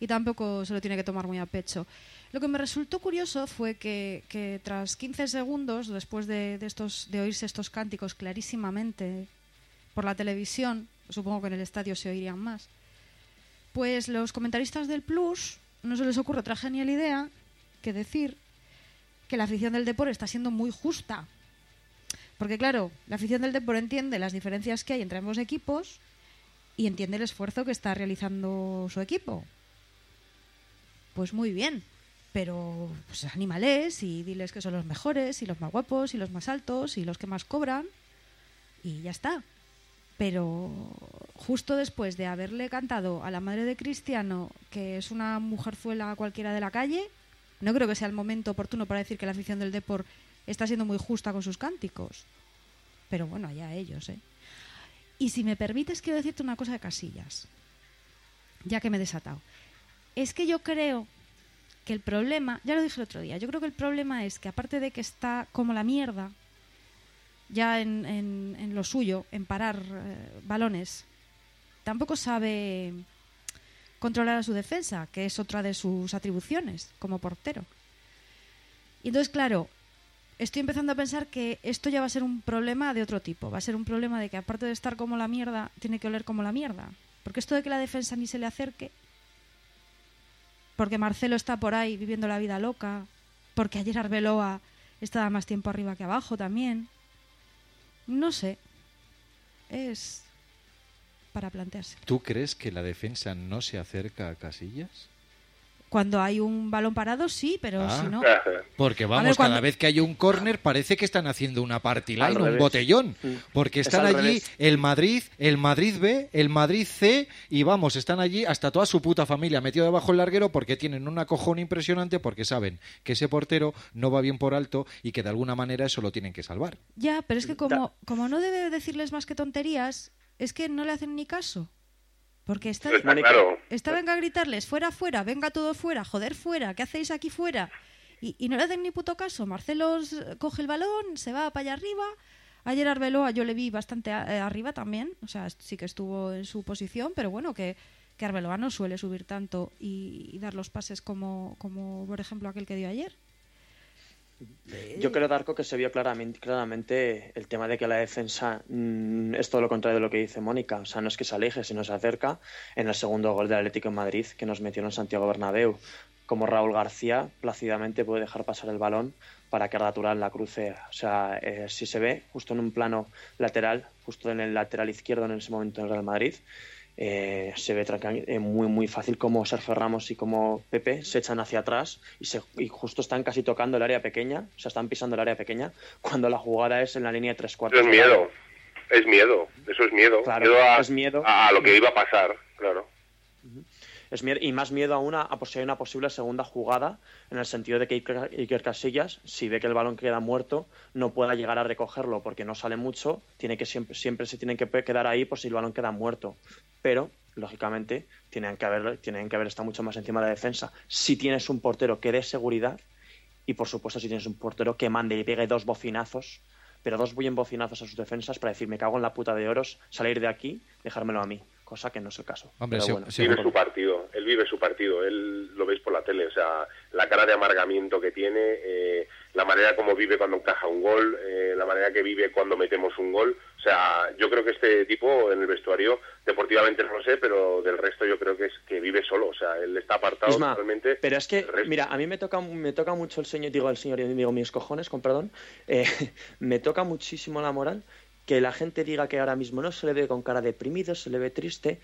y tampoco se lo tiene que tomar muy a pecho. Lo que me resultó curioso fue que, tras 15 segundos, después de, estos, de oírse estos cánticos clarísimamente por la televisión, supongo que en el estadio se oirían más, pues los comentaristas del Plus no se les ocurre otra genial idea que decir que la afición del deporte está siendo muy justa. Porque claro, la afición del deporte entiende las diferencias que hay entre ambos equipos y entiende el esfuerzo que está realizando su equipo. Pues muy bien, pero pues animales y diles que son los mejores y los más guapos y los más altos y los que más cobran y ya está. Pero justo después de haberle cantado a la madre de Cristiano que es una mujerzuela cualquiera de la calle, no creo que sea el momento oportuno para decir que la afición del Depor está siendo muy justa con sus cánticos. Pero bueno, allá ellos, ¿eh? Y si me permites, quiero decirte una cosa de Casillas, ya que me he desatado. Es que yo creo que el problema, ya lo dije el otro día, yo creo que el problema es que aparte de que está como la mierda, ya en, lo suyo, en parar eh, balones, tampoco sabe controlar a su defensa, que es otra de sus atribuciones como portero. Y entonces, claro, estoy empezando a pensar que esto ya va a ser un problema de otro tipo. Va a ser un problema de que aparte de estar como la mierda, tiene que oler como la mierda. Porque esto de que la defensa ni se le acerque, porque Marcelo está por ahí viviendo la vida loca, porque ayer Arbeloa estaba más tiempo arriba que abajo también. No sé. Es para plantearse. ¿Tú crees que la defensa no se acerca a Casillas? Cuando hay un balón parado, sí, pero ah. si no. Porque vamos, cada vez que hay un córner parece que están haciendo una party line, un botellón. Mm. Porque están allí el Madrid, el Madrid B, el Madrid C, y vamos, están allí hasta toda su puta familia metido debajo del larguero porque tienen una cojón impresionante porque saben que ese portero no va bien por alto y que de alguna manera eso lo tienen que salvar. Ya, pero es que como, como no debe decirles más que tonterías, es que no le hacen ni caso. Porque está, está venga a gritarles, fuera, fuera, venga todo fuera, joder, fuera, ¿qué hacéis aquí fuera? Y, no le hacen ni puto caso. Marcelo coge el balón, se va para allá arriba. Ayer Arbeloa yo le vi bastante eh, arriba también, o sea, sí que estuvo en su posición, pero bueno, que, que Arbeloa no suele subir tanto y, dar los pases como, como, por ejemplo, aquel que dio ayer. Yo creo, Darko, que se vio claramente, el tema de que la defensa mm, es todo lo contrario de lo que dice Mónica. O sea, no es que se aleje, sino se acerca. En el segundo gol del Atlético en Madrid, que nos metió en Santiago Bernabéu, como Raúl García plácidamente puede dejar pasar el balón para que Arda la cruce. O sea, eh, si se ve justo en un plano lateral, justo en el lateral izquierdo en ese momento en el Real Madrid, eh, se ve eh, muy muy fácil como Sergio Ramos y como Pepe se echan hacia atrás y, se, y justo están casi tocando el área pequeña, o sea, están pisando el área pequeña, cuando la jugada es en la línea de tres cuartos. Eso es miedo. Es miedo. Eso es miedo. Claro, Miedo a, es miedo. a lo que iba a pasar, claro. Y más miedo aún a, a hay una posible segunda jugada, en el sentido de que Iker, Casillas, si ve que el balón queda muerto, no pueda llegar a recogerlo porque no sale mucho, tiene que siempre, siempre se tienen que quedar ahí por si el balón queda muerto. Pero, lógicamente, tienen que haber, tienen que haber estado mucho más encima de la defensa. Si tienes un portero que dé seguridad, y por supuesto si tienes un portero que mande y pegue dos bocinazos, pero dos bien bocinazos a sus defensas para decir, me cago en la puta de oros, salir de aquí, dejármelo a mí. Cosa que no es el caso. Hombre, bueno, Vive su partido, él vive su partido, él lo veis por la tele, o sea, la cara de amargamiento que tiene, eh, la manera como vive cuando encaja un gol, eh, la manera que vive cuando metemos un gol, o sea, yo creo que este tipo en el vestuario, deportivamente no lo sé, pero del resto yo creo que es que vive solo, o sea, él está apartado Isma, totalmente. Pero es que, mira, a mí me toca, me toca mucho el señor, digo el señor, digo mis cojones, con perdón, eh, me toca muchísimo la moral que la gente diga que ahora mismo no se le ve con cara deprimido, se le ve triste,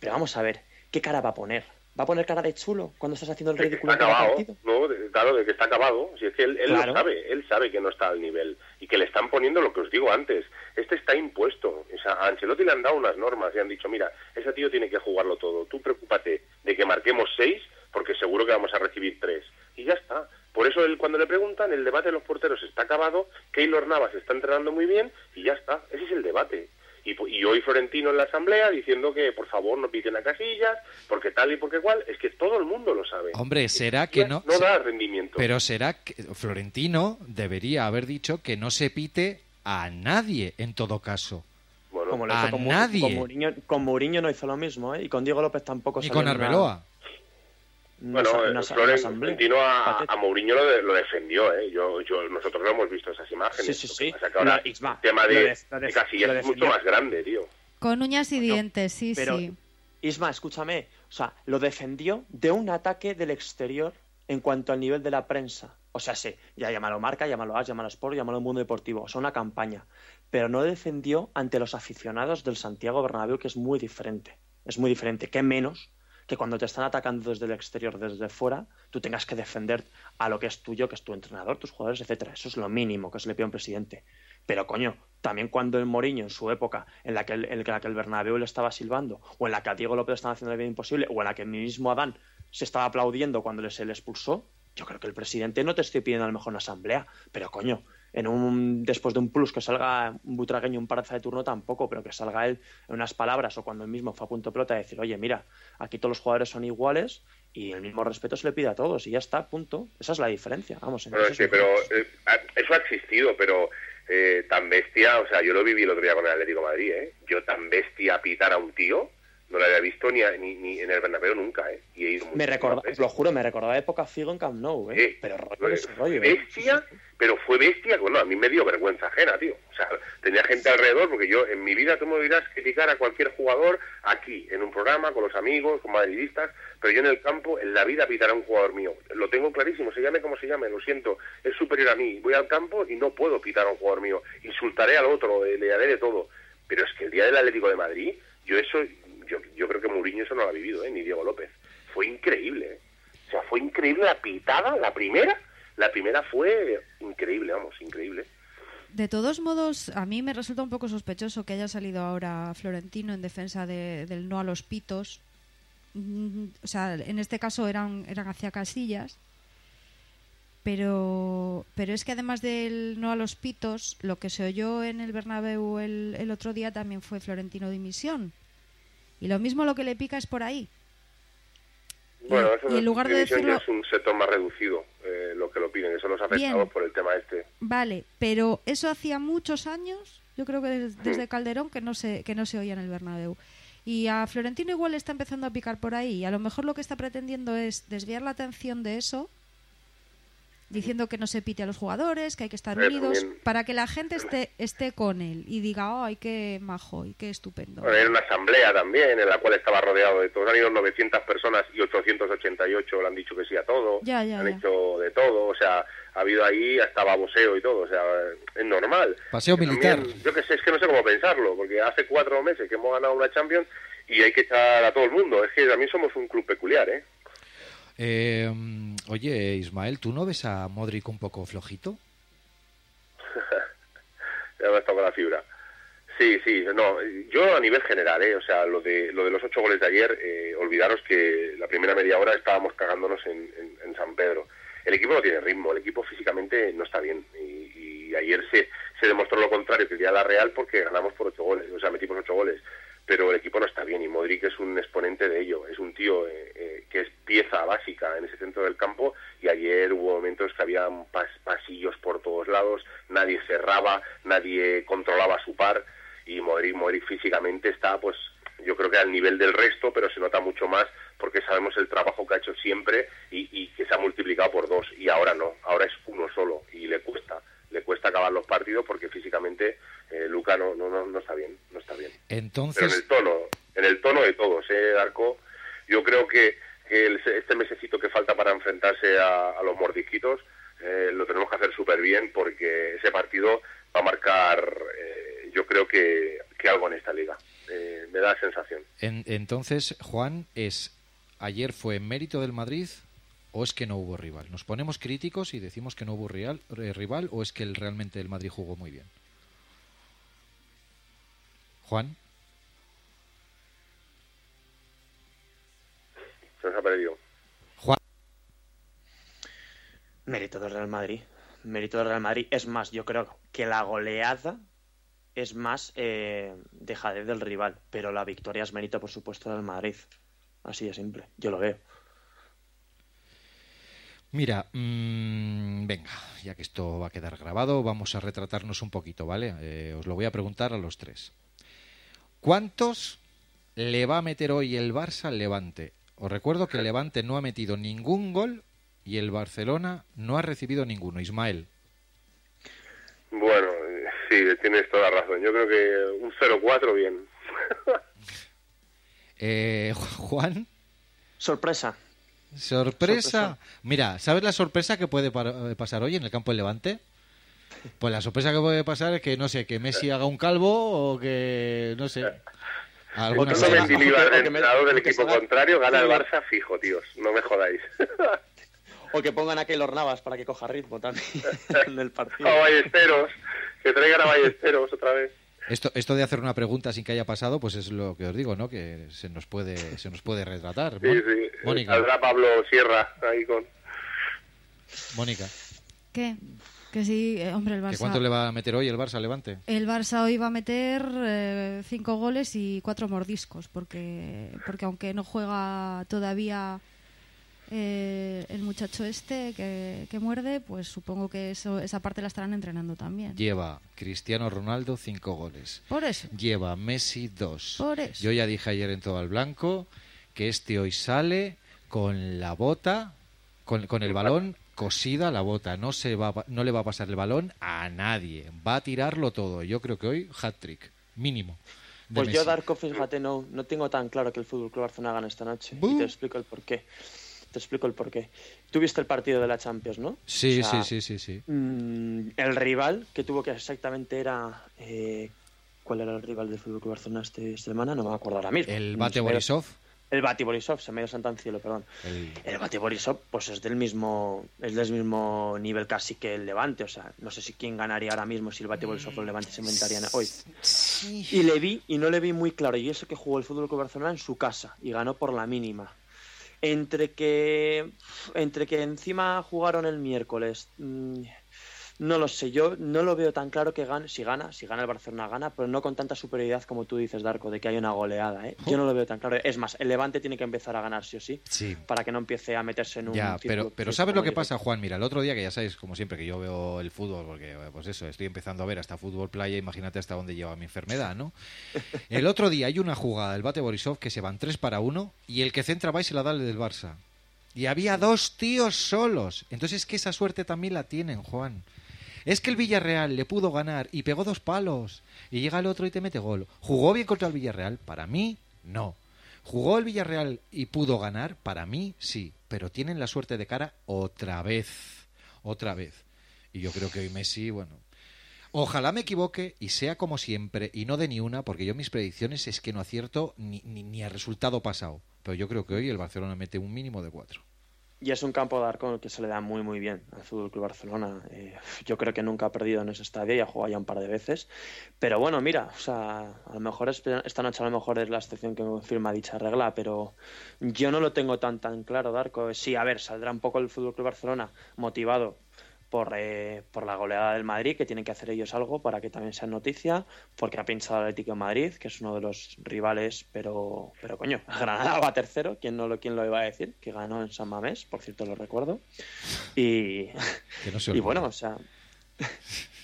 pero vamos a ver, ¿qué cara va a poner? ¿Va a poner cara de chulo cuando estás haciendo el ridículo está acabado, partido? ¿no? De- claro, de que está acabado. Si es que él, él Claro. lo sabe, él sabe que no está al nivel y que le están poniendo lo que os digo antes. Este está impuesto. O sea, a Ancelotti le han dado unas normas y han dicho, mira, ese tío tiene que jugarlo todo. Tú preocúpate de que marquemos seis porque seguro que vamos a recibir tres. Y ya está. Por eso él, cuando le preguntan, el debate de los porteros está acabado, Keylor Navas está entrenando muy bien y ya está. Ese es el debate. Y, y hoy Florentino en la asamblea diciendo que por favor no piten a casillas, porque tal y porque cual, es que todo el mundo lo sabe. Hombre, será que no. No da rendimiento. Pero será que Florentino debería haber dicho que no se pite a nadie en todo caso. Como lo a hizo con, nadie. con Mourinho, con Mourinho no hizo lo mismo, ¿eh? Y con Diego López tampoco Ni salió con Arbeloa. Bueno, eh, una asamblea. Florentino a, a Mourinho lo, de- lo defendió, ¿eh? Yo, yo, nosotros lo hemos visto esas imágenes. Sí, sí, sí. pasa que ahora Isma, el tema de, Casillas es mucho más grande, tío. Con uñas y dientes, sí, pero- sí. Isma, escúchame, o sea, lo defendió de un ataque del exterior en cuanto al nivel de la prensa. O sea, sí, ya llámalo marca, llámalo as, llámalo sport, llámalo mundo deportivo, o sea, una campaña. Pero no defendió ante los aficionados del Santiago Bernabéu, que es muy diferente. Es muy diferente. ¿Qué menos que cuando te están atacando desde el exterior, desde fuera, tú tengas que defender a lo que es tuyo, que es tu entrenador, tus jugadores, etcétera. Eso es lo mínimo que se le pide a un presidente. Pero coño, también cuando el Mourinho en su época, en la que el, en la que el Bernabéu le estaba silbando, o en la que a Diego López le estaban haciendo el bien imposible, o en la que mismo Adán se estaba aplaudiendo cuando se le expulsó, yo creo que el presidente no te estoy pidiendo a lo mejor una asamblea, pero coño, en un después de un plus que salga un butragueño, un paraza de turno tampoco, pero que salga él en unas palabras o cuando él mismo fue a punto pelota y decir, oye, mira, aquí todos los jugadores son iguales y el mismo respeto se le pide a todos y ya está, punto. Esa es la diferencia, vamos. Bueno, sí. pero eh, eso ha existido, pero eh, tan bestia, o sea, yo lo viví el otro día con el Atlético de Madrid, ¿eh? Yo tan bestia pitar a un tío, no lo había visto ni, a- ni, ni en el Bernabéu nunca, ¿eh? Y he ido Me muchísimas recorda, veces. lo juro, me recordaba época Figo en Camp Nou, ¿eh? Pero rollo ¿eh? bestia, pero fue bestia, bueno, a mí me dio vergüenza ajena, tío. O sea, tenía gente alrededor, porque yo en mi vida, tú me dirás criticar a cualquier jugador aquí, en un programa, con los amigos, con madridistas, pero yo en el campo, en la vida pitará a un jugador mío. Lo tengo clarísimo, se llame como se llame, lo siento, es superior a mí. Voy al campo y no puedo pitar a un jugador mío. Insultaré al otro, le haré de todo. Pero es que el día del Atlético de Madrid, yo eso, yo, yo creo que Mourinho eso no lo ha vivido, ¿eh? ni Diego López. Fue increíble, ¿eh? O sea, fue increíble la pitada, la primera, la primera fue increíble, vamos, increíble. De todos modos, a mí me resulta un poco sospechoso que haya salido ahora Florentino en defensa de- del no a los pitos. Mm, O sea, en este caso eran, eran hacia Casillas. Pero, pero es que además del no a los pitos, lo que se oyó en el Bernabéu el, el otro día también fue Florentino dimisión. Y lo mismo lo que le pica es por ahí. Bueno, y eso en lugar de ya decirlo- es un sector más reducido, eh, lo que lo piden, que son los afectados Bien. por el tema este. Vale, pero eso hacía muchos años, yo creo que des- desde Calderón, que no se, que no se oía en el Bernabéu. Y a Florentino igual le está empezando a picar por ahí. Y a lo mejor lo que está pretendiendo es desviar la atención de eso, diciendo que no se pite a los jugadores, que hay que estar Eh, unidos, también- para que la gente esté, esté con él y diga, ay, qué majo y qué estupendo. Bueno, era una asamblea también en la cual estaba rodeado de todos. Han ido 900 personas y 888 le han dicho que sí a todo. Ya, ya, han ya. hecho de todo. O sea, ha habido ahí hasta baboseo y todo. O sea, es normal. Paseo También, militar. yo que sé, es que no sé cómo pensarlo, porque hace cuatro meses que hemos ganado una Champions y hay que echar a todo el mundo. Es que también somos un club peculiar, ¿eh? Eh, oye, Ismael, ¿tú no ves a Modric un poco flojito? ya me ha estado con la fibra. Sí, sí, no, yo a nivel general, ¿eh? o sea, lo de, lo de los ocho goles de ayer, eh, olvidaros que la primera media hora estábamos cagándonos en, San Pedro. El equipo no tiene ritmo, el equipo físicamente no está bien y, ayer se, se demostró lo contrario que el día la Real porque ganamos por ocho goles, o sea, metimos ocho goles pero el equipo no está bien y Modric es un exponente de ello. Es un tío eh, eh, que es pieza básica en ese centro del campo y ayer hubo momentos que había pas pasillos por todos lados, nadie cerraba, nadie controlaba su par y Modric, Modric físicamente está, pues yo creo que al nivel del resto, pero se nota mucho más porque sabemos el trabajo que ha hecho siempre y, y que se ha multiplicado por dos y ahora no, ahora es uno solo y le cuesta, le cuesta acabar los partidos porque físicamente eh, Luca no, no, no, no está bien, no está bien. Entonces... Pero en el tono, en el tono de todos, ¿eh, Darko? Yo creo que, que el, este mesecito que falta para enfrentarse a, a los mordisquitos eh, lo tenemos que hacer súper bien porque ese partido va a marcar, eh, yo creo que, que, algo en esta liga. Me da sensación. En, entonces, Juan, es ayer fue mérito del Madrid o es que no hubo rival? ¿Nos ponemos críticos y decimos que no hubo real, rival o es que el, realmente el Madrid jugó muy bien? Juan. Se nos ha perdido. Juan. Mérito del Real Madrid. Mérito del Real Madrid. Es más, yo creo que la goleada es más eh, dejadez del rival. Pero la victoria es mérito, por supuesto, del Madrid. Así de simple. Yo lo veo. Mira, mmm, venga, ya que esto va a quedar grabado, vamos a retratarnos un poquito, ¿vale? Eh, os lo voy a preguntar a los tres. ¿Cuántos le va a meter hoy el Barça al Levante? Os recuerdo que el Levante no ha metido ningún gol y el Barcelona no ha recibido ninguno. Ismael. Bueno, sí, tienes toda la razón. Yo creo que un 0-4 bien. eh, Juan. Sorpresa. Sorpresa. sorpresa. Mira, ¿sabes la sorpresa que puede pasar hoy en el campo del Levante? Pues la sorpresa que puede pasar es que, no sé, que Messi haga un calvo o que, no sé. Alguna cosa. El entrenador del equipo contrario, gana el Barça fijo, tíos. No me jodáis. o que pongan a Keylor Navas para que coja ritmo también en el partido. A Ballesteros. Que traigan a Ballesteros otra vez. Esto, esto de hacer una pregunta sin que haya pasado, pues es lo que os digo, ¿no? Que se nos puede, se nos puede retratar. Sí, sí. Mónica. Saldrá Pablo Sierra ahí con. Mónica. ¿Qué? Que sí, eh, hombre, el Barça. ¿Que ¿Cuánto le va a meter hoy el Barça al Levante? El Barça hoy va a meter eh, cinco goles y cuatro mordiscos, porque, porque aunque no juega todavía eh, el muchacho este que, que, muerde, pues supongo que eso, esa parte la estarán entrenando también. Lleva Cristiano Ronaldo cinco goles. Por eso. Lleva Messi dos. Por eso. Yo ya dije ayer en todo el blanco que este hoy sale con la bota, con, con el balón cosida la bota. No, se va, no le va a pasar el balón a nadie. Va a tirarlo todo. Yo creo que hoy hat-trick, mínimo. Pues Messi. yo, Darko, fíjate, no, no tenga tan claro que el Fútbol Club Barcelona gane esta noche. Y te explico el porqué. Te explico el porqué. Tú viste el partido de la Champions, ¿no? Sí, o sea, sí, sí, sí, sí. Mmm, el rival que tuvo que exactamente era. Eh, ¿Cuál era el rival del Fútbol Club Barcelona esta semana? No me acuerdo ahora mismo. El Bate Borisov. El Bati Borisov, se me dio Santa Cielo, perdón. El, el Bati Borisov, pues es del mismo es del mismo nivel casi que el Levante. O sea, no sé si quién ganaría ahora mismo si el Bati Borisov o el Levante se inventarían hoy. Sí. Y le vi, y no le vi muy claro. Y eso que jugó el Fútbol Club Barcelona en su casa y ganó por la mínima. Entre que, entre que encima jugaron el miércoles. Mmm, no lo sé, yo no lo veo tan claro que gane, si gana, si gana el Barcelona gana, pero no con tanta superioridad como tú dices, Darko, de que hay una goleada, ¿eh? Yo no lo veo tan claro. Es más, el Levante tiene que empezar a ganar sí o sí, sí. para que no empiece a meterse en un Ya, pero, pero ¿sabes lo que pasa, Juan? Mira, el otro día, que ya sabéis, como siempre, que yo veo el fútbol, porque, pues eso, estoy empezando a ver hasta fútbol playa, imagínate hasta dónde lleva mi enfermedad, ¿no? El otro día hay una jugada del Bate Borisov que se van 3 para 1 y el que centra va y se la da el del Barça. Y había dos tíos solos. Entonces es que esa suerte también la tienen, Juan. Es que el Villarreal le pudo ganar y pegó dos palos. Y llega el otro y te mete gol. ¿Jugó bien contra el Villarreal? Para mí, no. ¿Jugó el Villarreal y pudo ganar? Para mí, sí. Pero tienen la suerte de cara otra vez. Otra vez. Y yo creo que hoy Messi, bueno. Ojalá me equivoque y sea como siempre y no de ni una, porque yo mis predicciones es que no acierto ni, ni, ni a resultado pasado. Pero yo creo que hoy el Barcelona mete un mínimo de cuatro. Y es un campo de arco que se le da muy muy bien al Fútbol Club Barcelona. Eh, yo creo que nunca ha perdido en ese estadio y ha jugado ya un par de veces. Pero bueno, mira, o sea, a lo mejor es- esta noche a lo mejor es la excepción que confirma dicha regla, pero yo no lo tengo tan tan claro, Darko. Sí, a ver, saldrá un poco el Fútbol Club Barcelona motivado por, eh, por la goleada del Madrid, que tienen que hacer ellos algo para que también sea noticia, porque ha pinchado el Atlético de Madrid, que es uno de los rivales, pero, pero coño, Granada va tercero, ¿quién, no lo, ¿quién lo iba a decir? Que ganó en San Mamés, por cierto lo recuerdo. Y, no y bueno, o sea...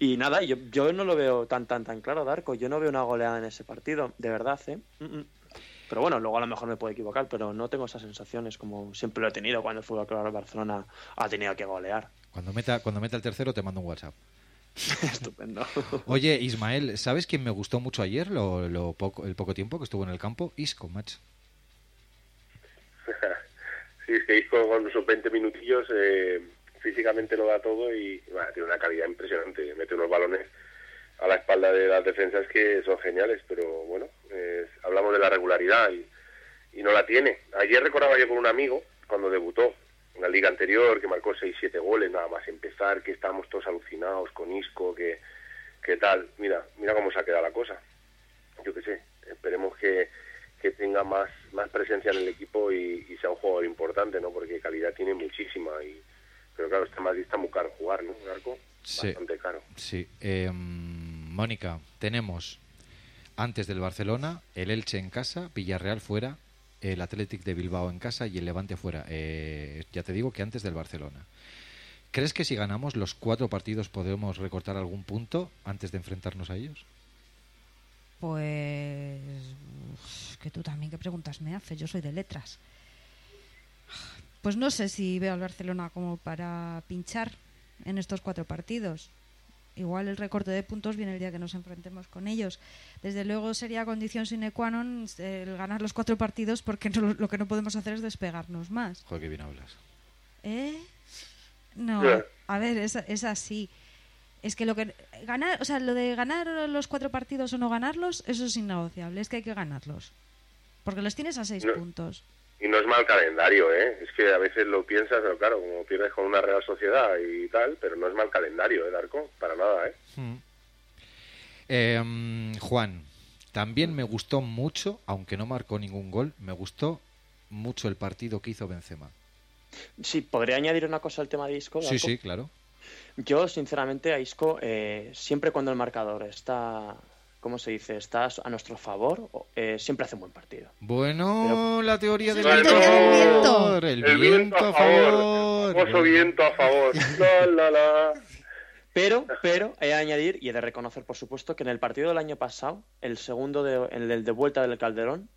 Y nada, yo, yo no lo veo tan tan tan claro, Darko. Yo no veo una goleada en ese partido, de verdad, ¿eh? Mm, mm. Pero bueno, luego a lo mejor me puedo equivocar, pero no tengo esas sensaciones como siempre lo he tenido cuando el Fútbol Club Barcelona ha tenido que golear. Cuando meta, cuando meta el tercero te mando un WhatsApp. Estupendo. Oye, Ismael, ¿sabes quién me gustó mucho ayer, lo, lo poco, el poco tiempo que estuvo en el campo? Isco, macho. Sí, es que Isco con sus 20 minutillos eh, físicamente lo da todo y bueno, tiene una calidad impresionante. Mete unos balones a la espalda de las defensas que son geniales, pero bueno, es- hablamos de la regularidad y, y no la tiene. Ayer recordaba yo con un amigo, cuando debutó en la liga anterior, que marcó 6-7 goles nada más empezar, que estábamos todos alucinados con Isco, que, que tal. Mira, mira cómo se ha quedado la cosa. Yo qué sé, esperemos que, que tenga más, más presencia en el equipo y, y sea un jugador importante, ¿no? Porque calidad tiene muchísima y pero claro, está Madrid está muy caro jugar, ¿no? Arco, Sí. bastante caro. Sí. Eh, Mónica, tenemos antes del Barcelona el Elche en casa, Villarreal fuera, el Athletic de Bilbao en casa y el Levante fuera. Eh, ya te digo que antes del Barcelona. ¿Crees que si ganamos los cuatro partidos podemos recortar algún punto antes de enfrentarnos a ellos? Pues. que tú también, ¿qué preguntas me haces? Yo soy de letras. Pues no sé si veo al Barcelona como para pinchar en estos cuatro partidos. Igual el recorte de puntos viene el día que nos enfrentemos con ellos. Desde luego sería condición sine qua non el ganar los cuatro partidos porque no- lo que no podemos hacer es despegarnos más. Joder, qué bien hablas. ¿Eh? No, a ver, es, es así. Es que lo que ganar, o sea, lo de ganar los cuatro partidos o no ganarlos, eso es innegociable, es que hay que ganarlos. Porque los tienes a seis No. puntos. Y no es mal calendario, ¿eh? Es que a veces lo piensas, pero claro, como pierdes con una Real Sociedad y tal, pero no es mal calendario, ¿eh, Arco? Para nada, ¿eh? Eh, Juan, también me gustó mucho, aunque no marcó ningún gol, me gustó mucho el partido que hizo Benzema. Sí, podría añadir una cosa al tema de Isco. Sí, sí, claro. Yo, sinceramente, a Isco, eh, siempre cuando el marcador está, ¿cómo se dice? Está a nuestro favor, eh, siempre hace un buen partido. Bueno, la teoría del viento. El, el viento a favor. El famoso viento a favor. La, la, la. Pero, pero, he de añadir y he de reconocer, por supuesto, que en el partido del año pasado, el segundo, de, el del de vuelta del Calderón,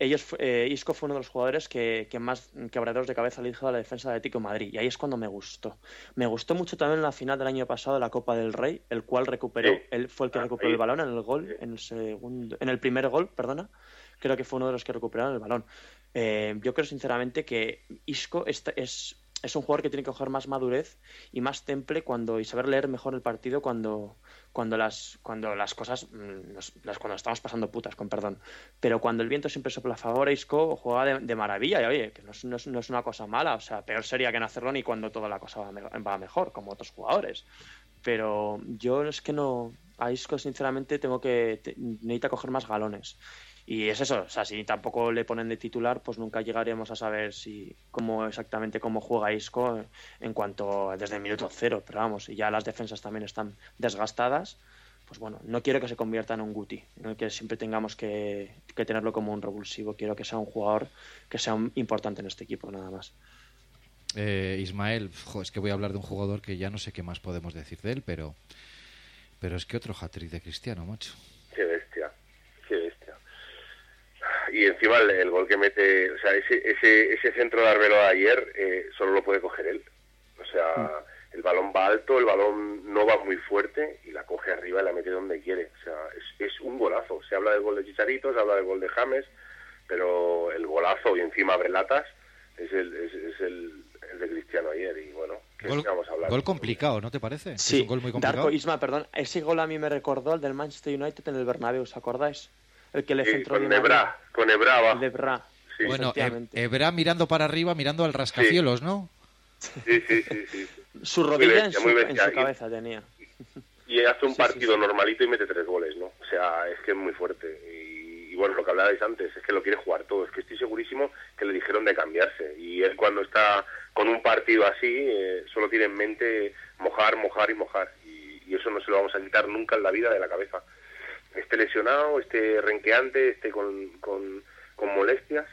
ellos, eh, Isco fue uno de los jugadores que, que más quebraderos de cabeza le hizo a la defensa de Atlético de Madrid. Y ahí es cuando me gustó. Me gustó mucho también en la final del año pasado de la Copa del Rey, el cual recuperó, Sí. él fue el que Ah, recuperó sí. el balón en el gol, en el segundo, en el primer gol, perdona. Creo que fue uno de los que recuperaron el balón. Eh, yo creo sinceramente que Isco es, es un jugador que tiene que coger más madurez y más temple cuando y saber leer mejor el partido cuando cuando las cuando las cosas mm, las, cuando estamos pasando putas con perdón. Pero cuando el viento siempre sopla a favor Isco juega de, maravilla y oye que no es, no es- no es una cosa mala o sea peor sería que no hacerlo ni cuando toda la cosa va, me- va mejor como otros jugadores. Pero yo es que no a sinceramente tengo que te- necesita coger más galones y es eso, o sea, si tampoco le ponen de titular, pues nunca llegaríamos a saber si cómo exactamente cómo juega Isco en cuanto desde el minuto cero, pero vamos, y ya las defensas también están desgastadas, pues bueno, no quiero que se convierta en un Guti, el que siempre tengamos que, que tenerlo como un revulsivo, quiero que sea un jugador que sea un- importante en este equipo, nada más. Eh, Ismael, es que voy a hablar de un jugador que ya no sé qué más podemos decir de él, pero, pero es que otro hat-trick de Cristiano, macho. Qué bestia, qué bestia. Y encima el, el gol que mete, o sea, ese, ese, ese centro de Arbeloa ayer eh, solo lo puede coger él. O sea, el balón va alto, el balón no va muy fuerte y la coge arriba y la mete donde quiere. O sea, es, es un golazo. Se habla del gol de Chicharito, se habla del gol de James, pero el golazo y encima abre latas es el, es, es el, el de Cristiano ayer. Y bueno, qué Gol, ¿qué vamos a hablar? gol complicado, ¿no te parece? Es Sí, un gol muy complicado. Darko Isma, perdón, ese gol a mí me recordó al del Manchester United en el Bernabéu, ¿os acordáis? El que le Sí, centró con Ebra, con Ebra. Sí. Bueno. Ebra mirando para arriba, mirando al rascacielos, ¿no? Sí, sí, sí, sí. Su Muy rodilla en su, en Y- cabeza tenía. Y hace un Sí, sí, partido sí. normalito y mete tres goles, ¿no? O sea, es que es muy fuerte. Y, y bueno, lo que hablabais antes, es que lo quiere jugar todo. Es que estoy segurísimo que le dijeron de cambiarse. Y él cuando está con un partido así, eh, solo tiene en mente mojar, mojar y mojar. Y, y eso no se lo vamos a quitar nunca en la vida de la cabeza. Esté lesionado, esté renqueante, esté con, con, con molestias.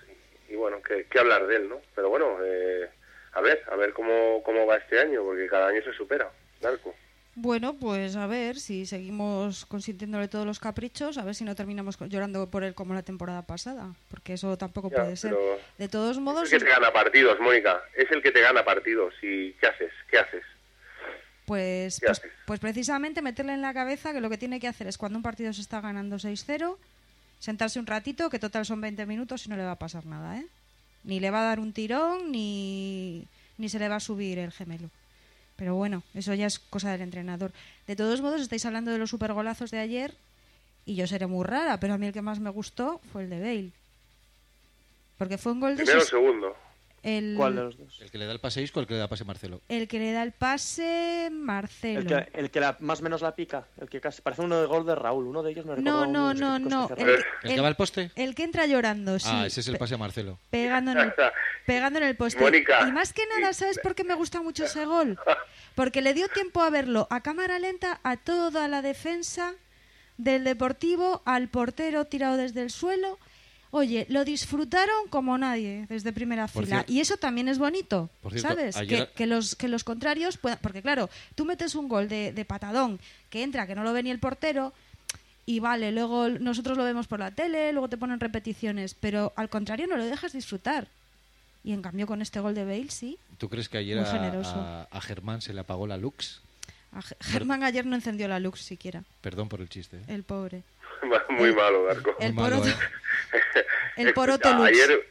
Y bueno, ¿qué, qué hablar de él, ¿no? Pero bueno, eh, a ver, a ver cómo, cómo va este año, porque cada año se supera. Darko. Bueno, pues a ver si seguimos consintiéndole todos los caprichos, a ver si no terminamos llorando por él como la temporada pasada, porque eso tampoco Ya, puede ser. De todos modos, Es el que te gana partidos, Mónica. Es el que te gana partidos. ¿Y qué haces? ¿Qué haces? Pues, ¿Qué pues, pues precisamente meterle en la cabeza que lo que tiene que hacer es cuando un partido se está ganando 6-0, sentarse un ratito, que total son 20 minutos y no le va a pasar nada, ¿eh? Ni le va a dar un tirón, ni, ni se le va a subir el gemelo. Pero bueno, eso ya es cosa del entrenador. De todos modos, estáis hablando de los supergolazos de ayer y yo seré muy rara, pero a mí el que más me gustó fue el de Bale. Porque fue un gol de Primero segundo. El, ¿Cuál de los dos? ¿El que le da el pase Isco o el que le da pase Marcelo? el que le da el pase Marcelo. El que, el que la- más o menos la pica, el que casi parece uno de gol de Raúl, uno de ellos me No, no, no, no. que El, cerraron. ¿El que va al poste? el que entra llorando, sí. ah, ese es el pase a Marcelo. Pegando en el, pegando en el poste. Mónica. Y más que nada, ¿sabes por qué me gusta mucho ese gol? Porque le dio tiempo a verlo a cámara lenta a toda la defensa del Deportivo, al portero tirado desde el suelo. Oye, lo disfrutaron como nadie desde primera Por fila. Y eso también es bonito, cierto, ¿sabes? ayer- Que, que los, que los contrarios puedan... Porque claro, tú metes un gol de, de patadón que entra, que no lo ve ni el portero, y vale, luego nosotros lo vemos por la tele, luego te ponen repeticiones, pero al contrario no lo dejas disfrutar. Y en cambio con este gol de Bale sí. ¿Tú crees que ayer a, generoso. a- Germán se le apagó la Lux? A Ge- Germán ayer no encendió la luz siquiera, Perdón por el chiste. ¿eh? el pobre. Muy malo, Darko. El poroto, ¿eh? el Lux. ayer,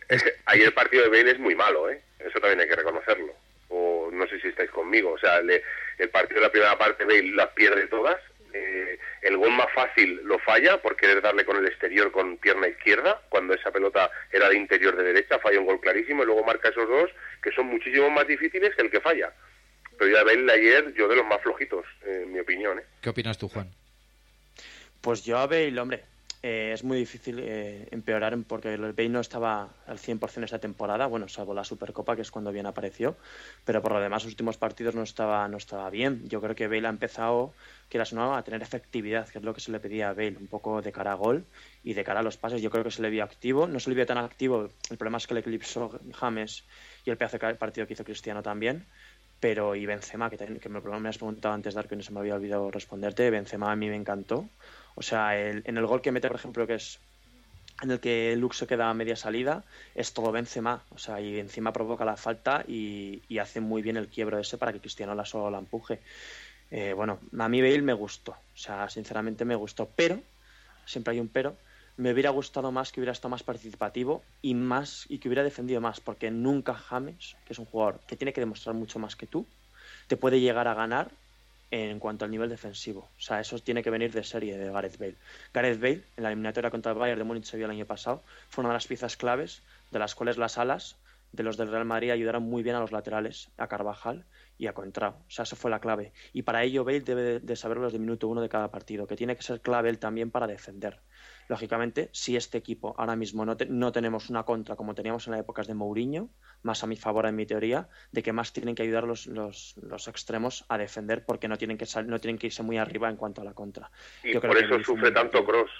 ayer el partido de Bale es muy malo, ¿eh? Eso también hay que reconocerlo. O no sé si estáis conmigo. O sea, le- el partido de la primera parte Bale las pierde todas. Eh, el gol más fácil lo falla por querer darle con el exterior con pierna izquierda, cuando esa pelota era de interior de derecha, falla un gol clarísimo y luego marca esos dos que son muchísimo más difíciles que el que falla. Pero ya Bale ayer, yo de los más flojitos, eh, en mi opinión, ¿eh? ¿Qué opinas tú, Juan? Pues yo a Bale, hombre, eh, es muy difícil eh, empeorar porque el Bale no estaba al 100% esta temporada, bueno, salvo la Supercopa, que es cuando bien apareció, pero por lo demás, los últimos partidos no estaba, no estaba bien. Yo creo que Bale ha empezado, quieras o no, a tener efectividad, que es lo que se le pedía a Bale, un poco de cara a gol y de cara a los pases. Yo creo que se le vio activo, no se le vio tan activo, el problema es que le eclipsó James y el pedazo de partido que hizo Cristiano también. Pero y Benzema, que, también- que me, has preguntado antes, Darko, y no se me había olvidado responderte, Benzema a mí me encantó. O sea, el- en el gol que mete, por ejemplo, que es en el que Lux se queda a media salida, es todo Benzema. O sea, y encima provoca la falta y, y hace muy bien el quiebro ese para que Cristiano la solo la empuje. Eh, bueno, a mí Bale me gustó. O sea, sinceramente me gustó. Pero, siempre hay un pero, me hubiera gustado más que hubiera estado más participativo y más y que hubiera defendido más. Porque nunca James, que es un jugador que tiene que demostrar mucho más que tú, te puede llegar a ganar en cuanto al nivel defensivo. O sea, eso tiene que venir de serie de Gareth Bale. Gareth Bale, en la eliminatoria contra el Bayern de Múnich se vio el año pasado, fue una de las piezas claves de las cuales las alas de los del Real Madrid ayudaron muy bien a los laterales, a Carvajal y a Contrao. O sea, esa fue la clave. Y para ello Bale debe de, saberlo desde el minuto uno de cada partido, que tiene que ser clave él también para defender. Lógicamente, si este equipo ahora mismo no, te- no tenemos una contra como teníamos en las épocas de Mourinho, más a mi favor en mi teoría, de que más tienen que ayudar los, los, los extremos a defender porque no tienen, que sal- no tienen que irse muy arriba en cuanto a la contra. Y Yo creo por eso sufre tanto Cross,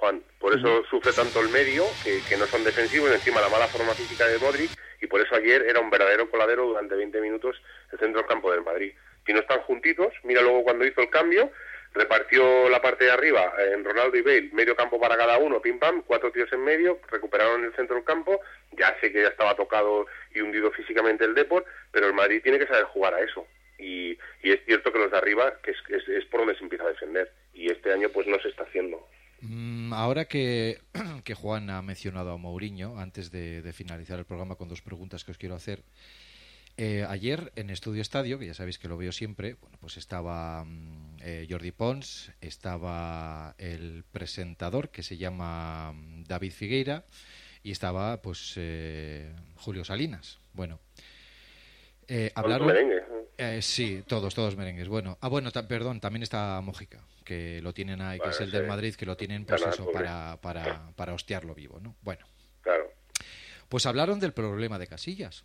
Juan. Por eso sufre tanto el medio, que, que no son defensivos, y encima la mala forma física de Modric, y por eso ayer era un verdadero coladero durante 20 minutos el centro del campo del Madrid. Si no están juntitos, mira luego cuando hizo el cambio, repartió la parte de arriba en Ronaldo y Bale, medio campo para cada uno, pim pam, cuatro tíos en medio, recuperaron el centro del campo, ya sé que ya estaba tocado y hundido físicamente el Depor, pero el Madrid tiene que saber jugar a eso. Y, y es cierto que los de arriba, que es, es, es por donde se empieza a defender, y este año pues no se está haciendo. Mm, Ahora que, que Juan ha mencionado a Mourinho, antes de, de finalizar el programa con dos preguntas que os quiero hacer, Eh, ayer en Estudio Estadio, que ya sabéis que lo veo siempre, bueno, pues estaba mm, eh, Jordi Pons, estaba el presentador que se llama mm, David Figueira y estaba pues eh, Julio Salinas. Bueno, eh, hablaron. Eh, sí, todos, todos merengues. Bueno, ah, bueno, ta- perdón, también está Mójica, que lo tienen ahí, que es el del sí. Madrid, que lo tienen pues Canal, eso, para, para, para hostiarlo vivo, ¿no? Bueno. Claro. Pues hablaron del problema de Casillas.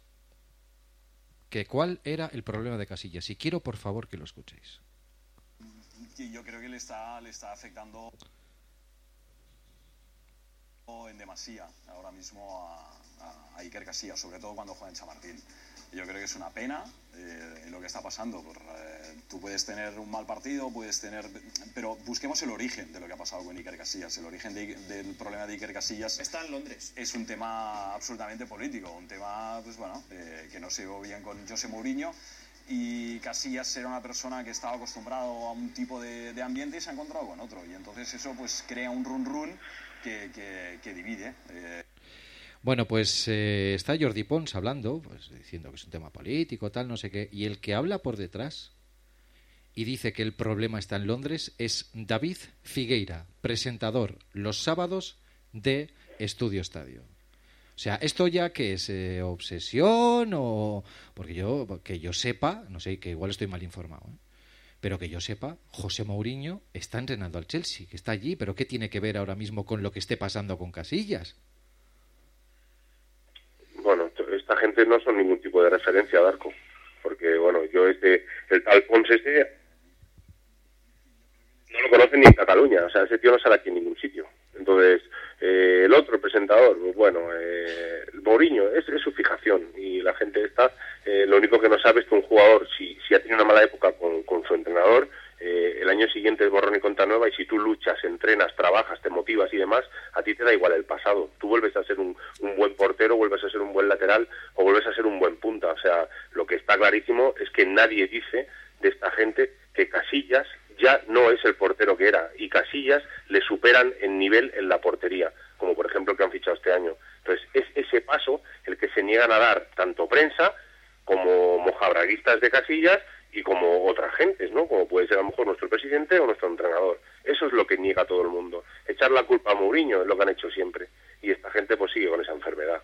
Que cuál era el problema de Casillas. Y quiero, por favor, que lo escuchéis. que yo creo que le está, le está afectando en demasía ahora mismo a, a- a Iker Casillas, sobre todo cuando juega en Chamartín. Yo creo que es una pena eh, lo que está pasando. Por, eh, tú puedes tener un mal partido, puedes tener... Pero busquemos el origen de lo que ha pasado con Iker Casillas. El origen de- del problema de Iker Casillas... Está en Londres. Es un tema absolutamente político, un tema, pues bueno, eh, que no se llevó bien con José Mourinho y Casillas era una persona que estaba acostumbrado a un tipo de, de ambiente y se ha encontrado con otro. Y entonces eso pues crea un run run que, que- que divide. eh. Bueno, pues eh, está Jordi Pons hablando, pues diciendo que es un tema político, tal, no sé qué. Y el que habla por detrás y dice que el problema está en Londres es David Figueira, presentador los sábados de Estudio Estadio. O sea, ¿esto ya que es eh, obsesión o...? Porque yo, que yo sepa, no sé, que igual estoy mal informado, ¿eh? pero que yo sepa, José Mourinho está entrenando al Chelsea, que está allí, pero ¿qué tiene que ver ahora mismo con lo que esté pasando con Casillas? Bueno, no son ningún tipo de referencia, Darko. Porque, bueno, yo este, el tal Pons este, no lo conocen ni en Cataluña. O sea, ese tío no sale aquí en ningún sitio. Entonces, eh, el otro presentador, pues bueno, eh, Mourinho, es, es su fijación. Y la gente está, eh, lo único que no sabe es que un jugador, si, si ha tenido una mala época con, con su entrenador, eh, el año siguiente es borrón y cuenta nueva y si tú luchas, entrenas, trabajas, te motivas y demás, a ti te da igual el pasado. Tú vuelves a ser un, un buen portero, vuelves a ser un buen lateral o vuelves a ser un buen punta. O sea, lo que está clarísimo es que nadie dice de esta gente que Casillas ya no es el portero que era y Casillas le superan en nivel en la portería, como por ejemplo que han fichado este año. Entonces, es ese paso el que se niegan a dar tanto prensa como mojabraguistas de Casillas y como otras gentes, ¿no? Como puede ser a lo mejor nuestro presidente o nuestro entrenador. Eso es lo que niega todo el mundo. Echar la culpa a Mourinho es lo que han hecho siempre. Y esta gente pues sigue con esa enfermedad.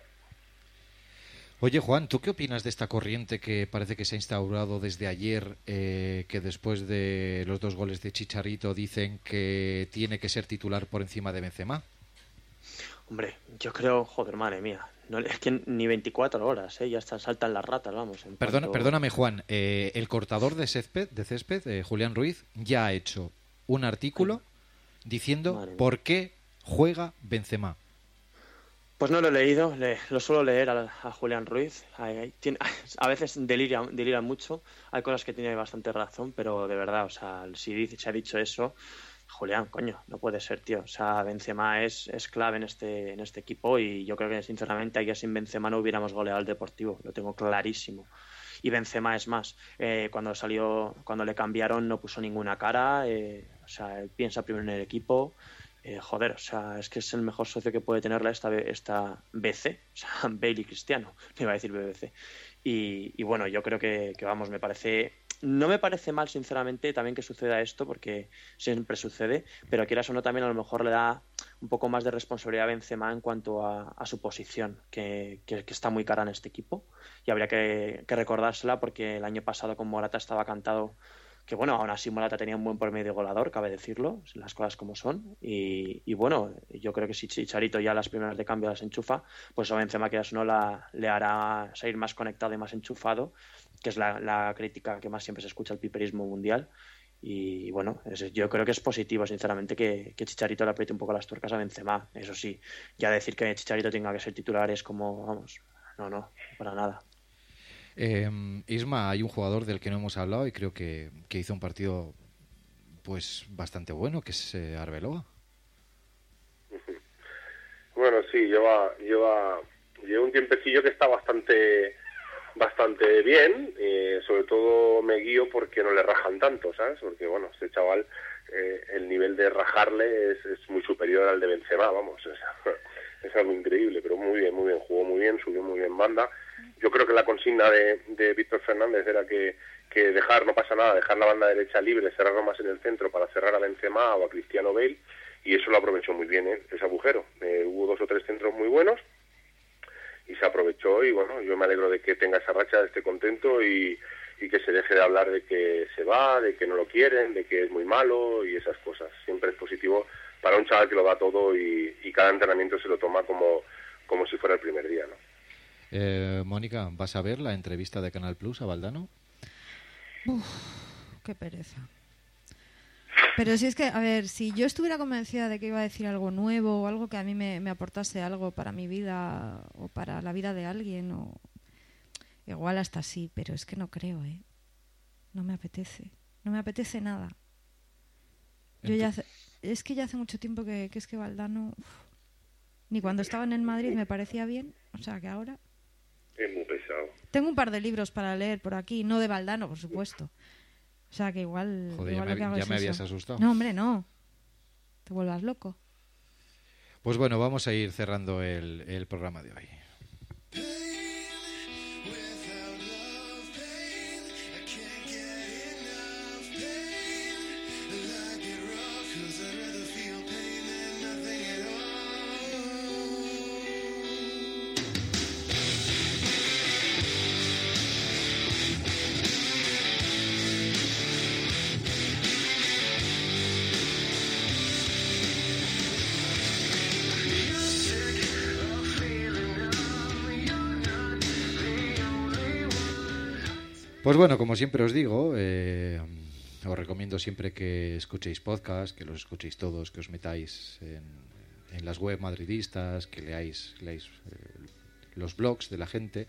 Oye, Juan, ¿tú qué opinas de esta corriente que parece que se ha instaurado desde ayer, eh, que después de los dos goles de Chicharito dicen que tiene que ser titular por encima de Benzema? Hombre, yo creo, joder, madre mía. No, es que ni 24 horas, ¿eh? Ya están, saltan las ratas, vamos. Perdona, cuanto- Perdóname, Juan, eh, el cortador de césped, de césped eh, Julián Ruiz, ya ha hecho un artículo diciendo Madre por qué juega Benzema. Pues no lo he leído, le- lo suelo leer a, a Julián Ruiz. Tiene- a veces delira, delira mucho, hay cosas que tiene bastante razón, pero de verdad, o sea, si dice, se ha dicho eso, Julián, coño, no puede ser, tío. O sea, Benzema es, es clave en este, en este equipo y yo creo que sinceramente ayer sin Benzema no hubiéramos goleado al Deportivo, lo tengo clarísimo. Y Benzema es más, eh, cuando salió, cuando le cambiaron no puso ninguna cara, eh, o sea, él piensa primero en el equipo, eh, joder, o sea, es que es el mejor socio que puede tenerla esta, esta BC, o sea, Bailey Cristiano, me iba a decir BBC. Y, y bueno, yo creo que, que, vamos, me parece, no me parece mal, sinceramente, también que suceda esto, porque siempre sucede, pero quieras o no, también a lo mejor le da un poco más de responsabilidad a Benzema en cuanto a, su posición, que, que, que, está muy cara en este equipo, y habría que, que recordársela porque el año pasado con Morata estaba cantado que bueno, aún así Morata tenía un buen promedio goleador, cabe decirlo, las cosas como son. Y, bueno, yo creo que si Chicharito ya las primeras de cambio las enchufa, pues a Benzema que no la, le hará seguir más conectado y más enchufado, que es la, crítica que más siempre se escucha al piperismo mundial. Y bueno, yo creo que es positivo, sinceramente, que, que, Chicharito le apriete un poco las tuercas a Benzema. Eso sí, ya decir que Chicharito tenga que ser titular es como, vamos, no, no, para nada. Eh, Isma, hay un jugador del que no hemos hablado y creo que, que hizo un partido pues bastante bueno, que es eh, Arbeloa. Bueno, sí, lleva, lleva, lleva un tiempecillo que está bastante bastante bien, eh, sobre todo me guío porque no le rajan tanto, ¿sabes? Porque, bueno, este chaval, eh, el nivel de rajarle es, es, muy superior al de Benzema, vamos, es, es algo increíble, pero muy bien, muy bien, jugó muy bien, subió muy bien banda, yo creo que la consigna de, de Víctor Fernández era que, que dejar, no pasa nada, dejar la banda derecha libre, cerrarlo más en el centro para cerrar a Benzema o a Cristiano Bale, y eso lo aprovechó muy bien ¿eh? ese agujero. Eh, hubo dos o tres centros muy buenos y se aprovechó y bueno, yo me alegro de que tenga esa racha, esté contento y, y que se deje de hablar de que se va, de que no lo quieren, de que es muy malo y esas cosas. Siempre es positivo para un chaval que lo da todo y, y cada entrenamiento se lo toma como, como si fuera el primer día, ¿no? Eh, Mónica, ¿vas a ver la entrevista de Canal Plus a Valdano? Uf, qué pereza. Pero si es que, a ver, si yo estuviera convencida de que iba a decir algo nuevo o algo que a mí me, me aportase algo para mi vida o para la vida de alguien, o igual hasta sí, pero es que no creo, ¿eh? No me apetece. No me apetece nada. Yo ya hace- es que ya hace mucho tiempo que, que es que Valdano, uf, ni cuando estaba en el Madrid me parecía bien, o sea que ahora Es muy pesado. tengo un par de libros para leer por aquí, no de Valdano, por supuesto. O sea que igual, Joder, igual ya lo me- que hago ya es me eso. habías asustado. No, hombre, no. Te vuelvas loco. Pues bueno, vamos a ir cerrando el, el programa de hoy. Pues bueno, como siempre os digo, eh, os recomiendo siempre que escuchéis podcast, que los escuchéis todos, que os metáis en, las web madridistas, que leáis, leáis eh, los blogs de la gente,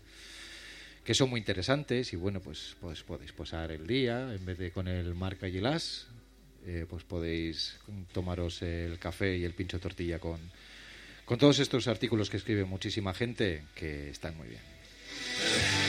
que son muy interesantes y bueno, pues, pues podéis pasar el día, en vez de con el marca y el as, eh, pues podéis tomaros el café y el pincho tortilla con, con todos estos artículos que escribe muchísima gente que están muy bien.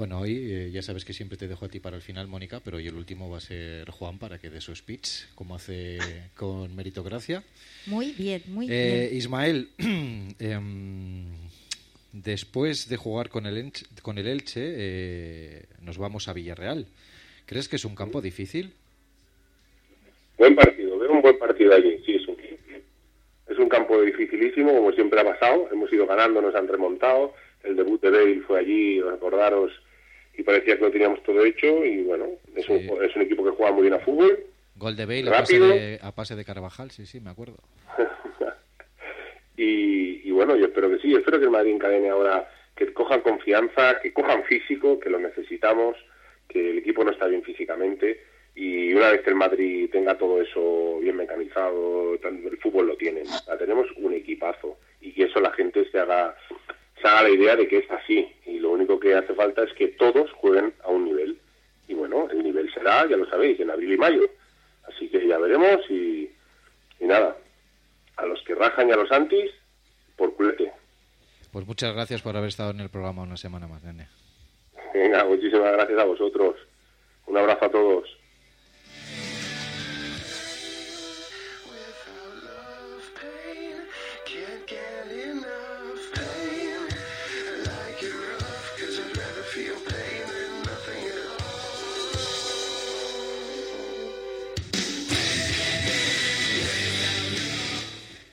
Bueno, hoy eh, ya sabes que siempre te dejo a ti para el final, Mónica, pero hoy el último va a ser Juan para que dé su speech, como hace con meritocracia. Muy bien, muy Eh, bien. Ismael, em, después de jugar con el, Elche, con el Elche eh, nos vamos a Villarreal. ¿Crees que es un campo difícil? Buen partido, veo un buen partido allí, sí, es un, es un campo dificilísimo, como siempre ha pasado, hemos ido ganando, nos han remontado, el debut de Bale fue allí, recordaros, y parecía que lo teníamos todo hecho, y bueno, es, un, es un equipo que juega muy bien a fútbol, Gol de Bale a pase Rápido. de, a pase de Carvajal, sí, sí, me acuerdo. y, y bueno, yo espero que sí, espero que el Madrid encadene ahora, que cojan confianza, que cojan físico, que lo necesitamos, que el equipo no está bien físicamente, y una vez que el Madrid tenga todo eso bien mecanizado, el fútbol lo tienen, tenemos un equipazo, y que eso la gente se haga, se haga la idea de que es así, y lo único que hace falta es que todos jueguen a un nivel, y bueno, el nivel será, ya lo sabéis, en abril y mayo, así que ya veremos, y, y nada, a los que rajan y a los antis, por culete. Pues muchas gracias por haber estado en el programa una semana más, nene. Venga, muchísimas gracias a vosotros. Un abrazo a todos.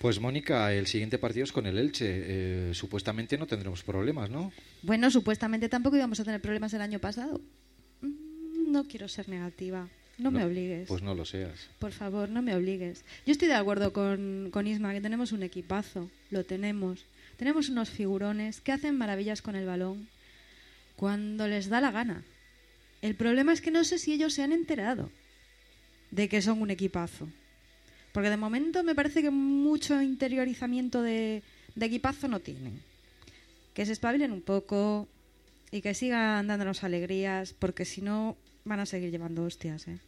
Pues Mónica, el siguiente partido es con el Elche. Eh, supuestamente no tendremos problemas, ¿no? Bueno, supuestamente tampoco íbamos a tener problemas el año pasado. Mm, No quiero ser negativa. No, me obligues. Pues no lo seas. Por favor, no me obligues. Yo estoy de acuerdo con, con Isma, que tenemos un equipazo. Lo tenemos. Tenemos unos figurones que hacen maravillas con el balón cuando les da la gana. El problema es que no sé si ellos se han enterado de que son un equipazo. Porque de momento me parece que mucho interiorizamiento de, de equipazo no tienen. Que se espabilen un poco y que sigan dándonos alegrías, porque si no van a seguir llevando hostias. ¿eh?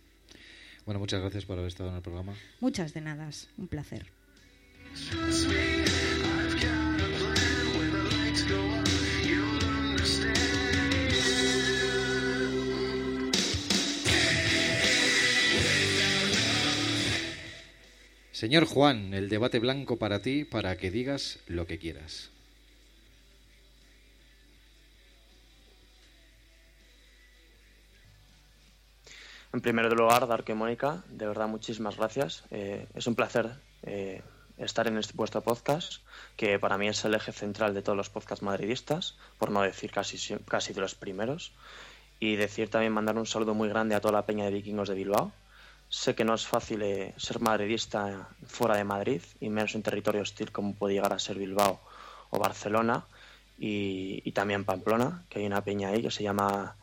Bueno, muchas gracias por haber estado en el programa. Muchas de nada, un placer. Señor Juan, el debate blanco para ti, para que digas lo que quieras. En primer lugar, Darko y Mónica, de verdad muchísimas gracias. Eh, es un placer eh, estar en este vuestro podcast, que para mí es el eje central de todos los podcasts madridistas, por no decir casi, casi de los primeros. Y decir también mandar un saludo muy grande a toda la peña de vikingos de Bilbao. Sé que no es fácil eh, ser madridista fuera de Madrid, y menos en territorio hostil como puede llegar a ser Bilbao o Barcelona, y, y también Pamplona, que hay una peña ahí que se llama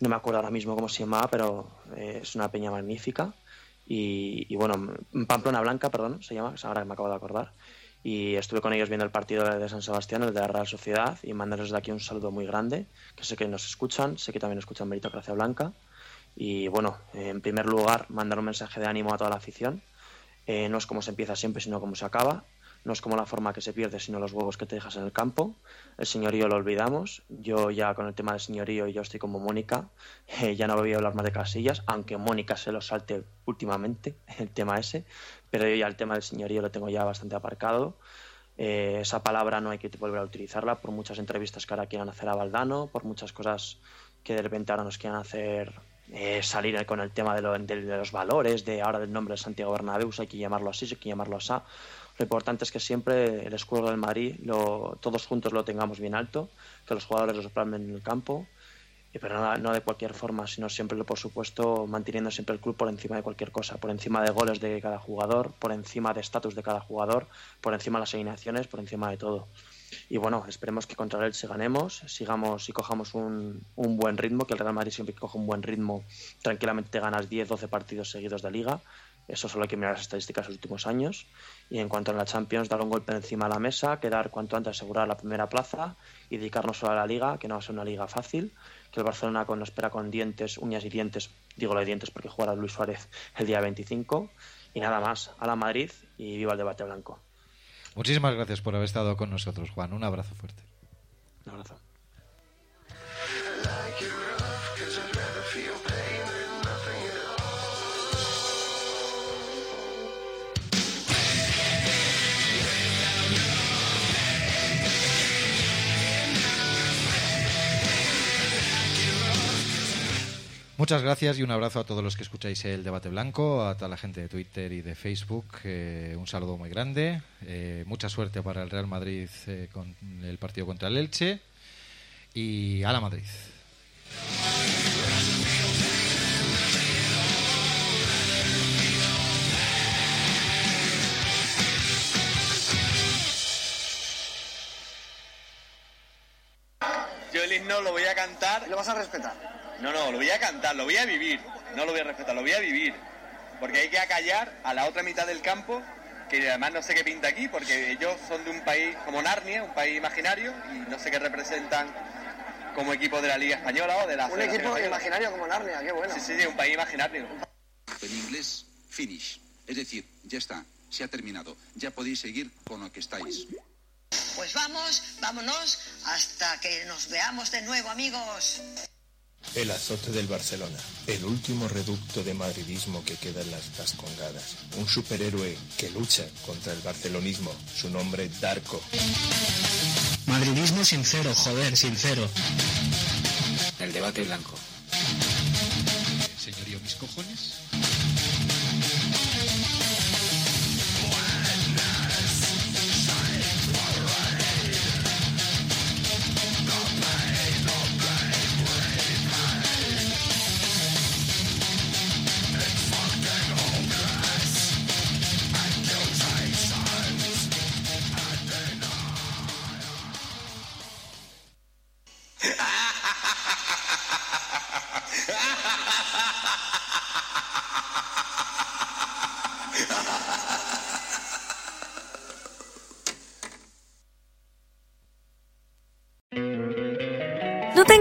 no me acuerdo ahora mismo cómo se llamaba, pero eh, es una peña magnífica. Y, bueno, Pamplona Blanca, perdón, se llama, ahora que me acabo de acordar. Y estuve con ellos viendo el partido de San Sebastián, el de la Real Sociedad, y mandarles de aquí un saludo muy grande, que sé que nos escuchan, sé que también escuchan Meritocracia Blanca. Y bueno, en primer lugar, mandar un mensaje de ánimo a toda la afición. Eh, no es como se empieza siempre, sino como se acaba. No es como la forma que se pierde, sino los huevos que te dejas en el campo. El señorío lo olvidamos. Yo ya con el tema del señorío, yo estoy como Mónica. Eh, ya no voy a hablar más de casillas, aunque Mónica se lo salte últimamente, el tema ese. Pero yo ya el tema del señorío lo tengo ya bastante aparcado. Eh, esa palabra no hay que volver a utilizarla por muchas entrevistas que ahora quieran hacer a Valdano, por muchas cosas que de repente ahora nos quieran hacer eh, salir con el tema de, los valores, de ahora del nombre de Santiago Bernabéu, hay que llamarlo así, hay que llamarlo así. Lo importante es que siempre el escudo del Madrid lo, todos juntos lo tengamos bien alto, que los jugadores lo plasmen en el campo, pero no, de cualquier forma, sino siempre, por supuesto, manteniendo siempre el club por encima de cualquier cosa, por encima de goles de cada jugador, por encima de estatus de cada jugador, por encima de las alineaciones, por encima de todo. Y bueno, esperemos que contra el se ganemos, sigamos y cojamos un, un, buen ritmo, que el Real Madrid siempre que coja un buen ritmo, tranquilamente te ganas 10, 12 partidos seguidos de liga eso solo hay que mirar las estadísticas de los últimos años. Y en cuanto a la Champions, dar un golpe encima de la mesa, quedar cuanto antes asegurar la primera plaza y dedicarnos solo a la liga, que no va a ser una liga fácil, que el Barcelona con, espera con dientes, uñas y dientes, digo lo de dientes porque jugará Luis Suárez el día 25. Y nada más, a la Madrid y viva el debate blanco. Muchísimas gracias por haber estado con nosotros, Juan. Un abrazo fuerte. Un abrazo. Muchas gracias y un abrazo a todos los que escucháis el debate blanco, a toda la gente de Twitter y de Facebook. Eh, un saludo muy grande. Eh, mucha suerte para el Real Madrid eh, con el partido contra el Elche. Y a la Madrid. Yo el himno lo voy a cantar. ¿Lo vas a respetar? No, no, lo voy a cantar, lo voy a vivir. No lo voy a respetar, lo voy a vivir. Porque hay que acallar a la otra mitad del campo, que además no sé qué pinta aquí, porque ellos son de un país como Narnia, un país imaginario, y no sé qué representan como equipo de la Liga Española o de la Un equipo imaginario como Narnia, qué bueno. Sí, sí, sí, un país imaginario. En inglés, finish. Es decir, ya está, se ha terminado. Ya podéis seguir con lo que estáis. Pues vamos, vámonos, hasta que nos veamos de nuevo, amigos. El azote del Barcelona, el último reducto de madridismo que queda en las Vascongadas. Un superhéroe que lucha contra el barcelonismo, su nombre Darko. Madridismo sincero, joder, sincero. El debate blanco. Señorío, mis cojones.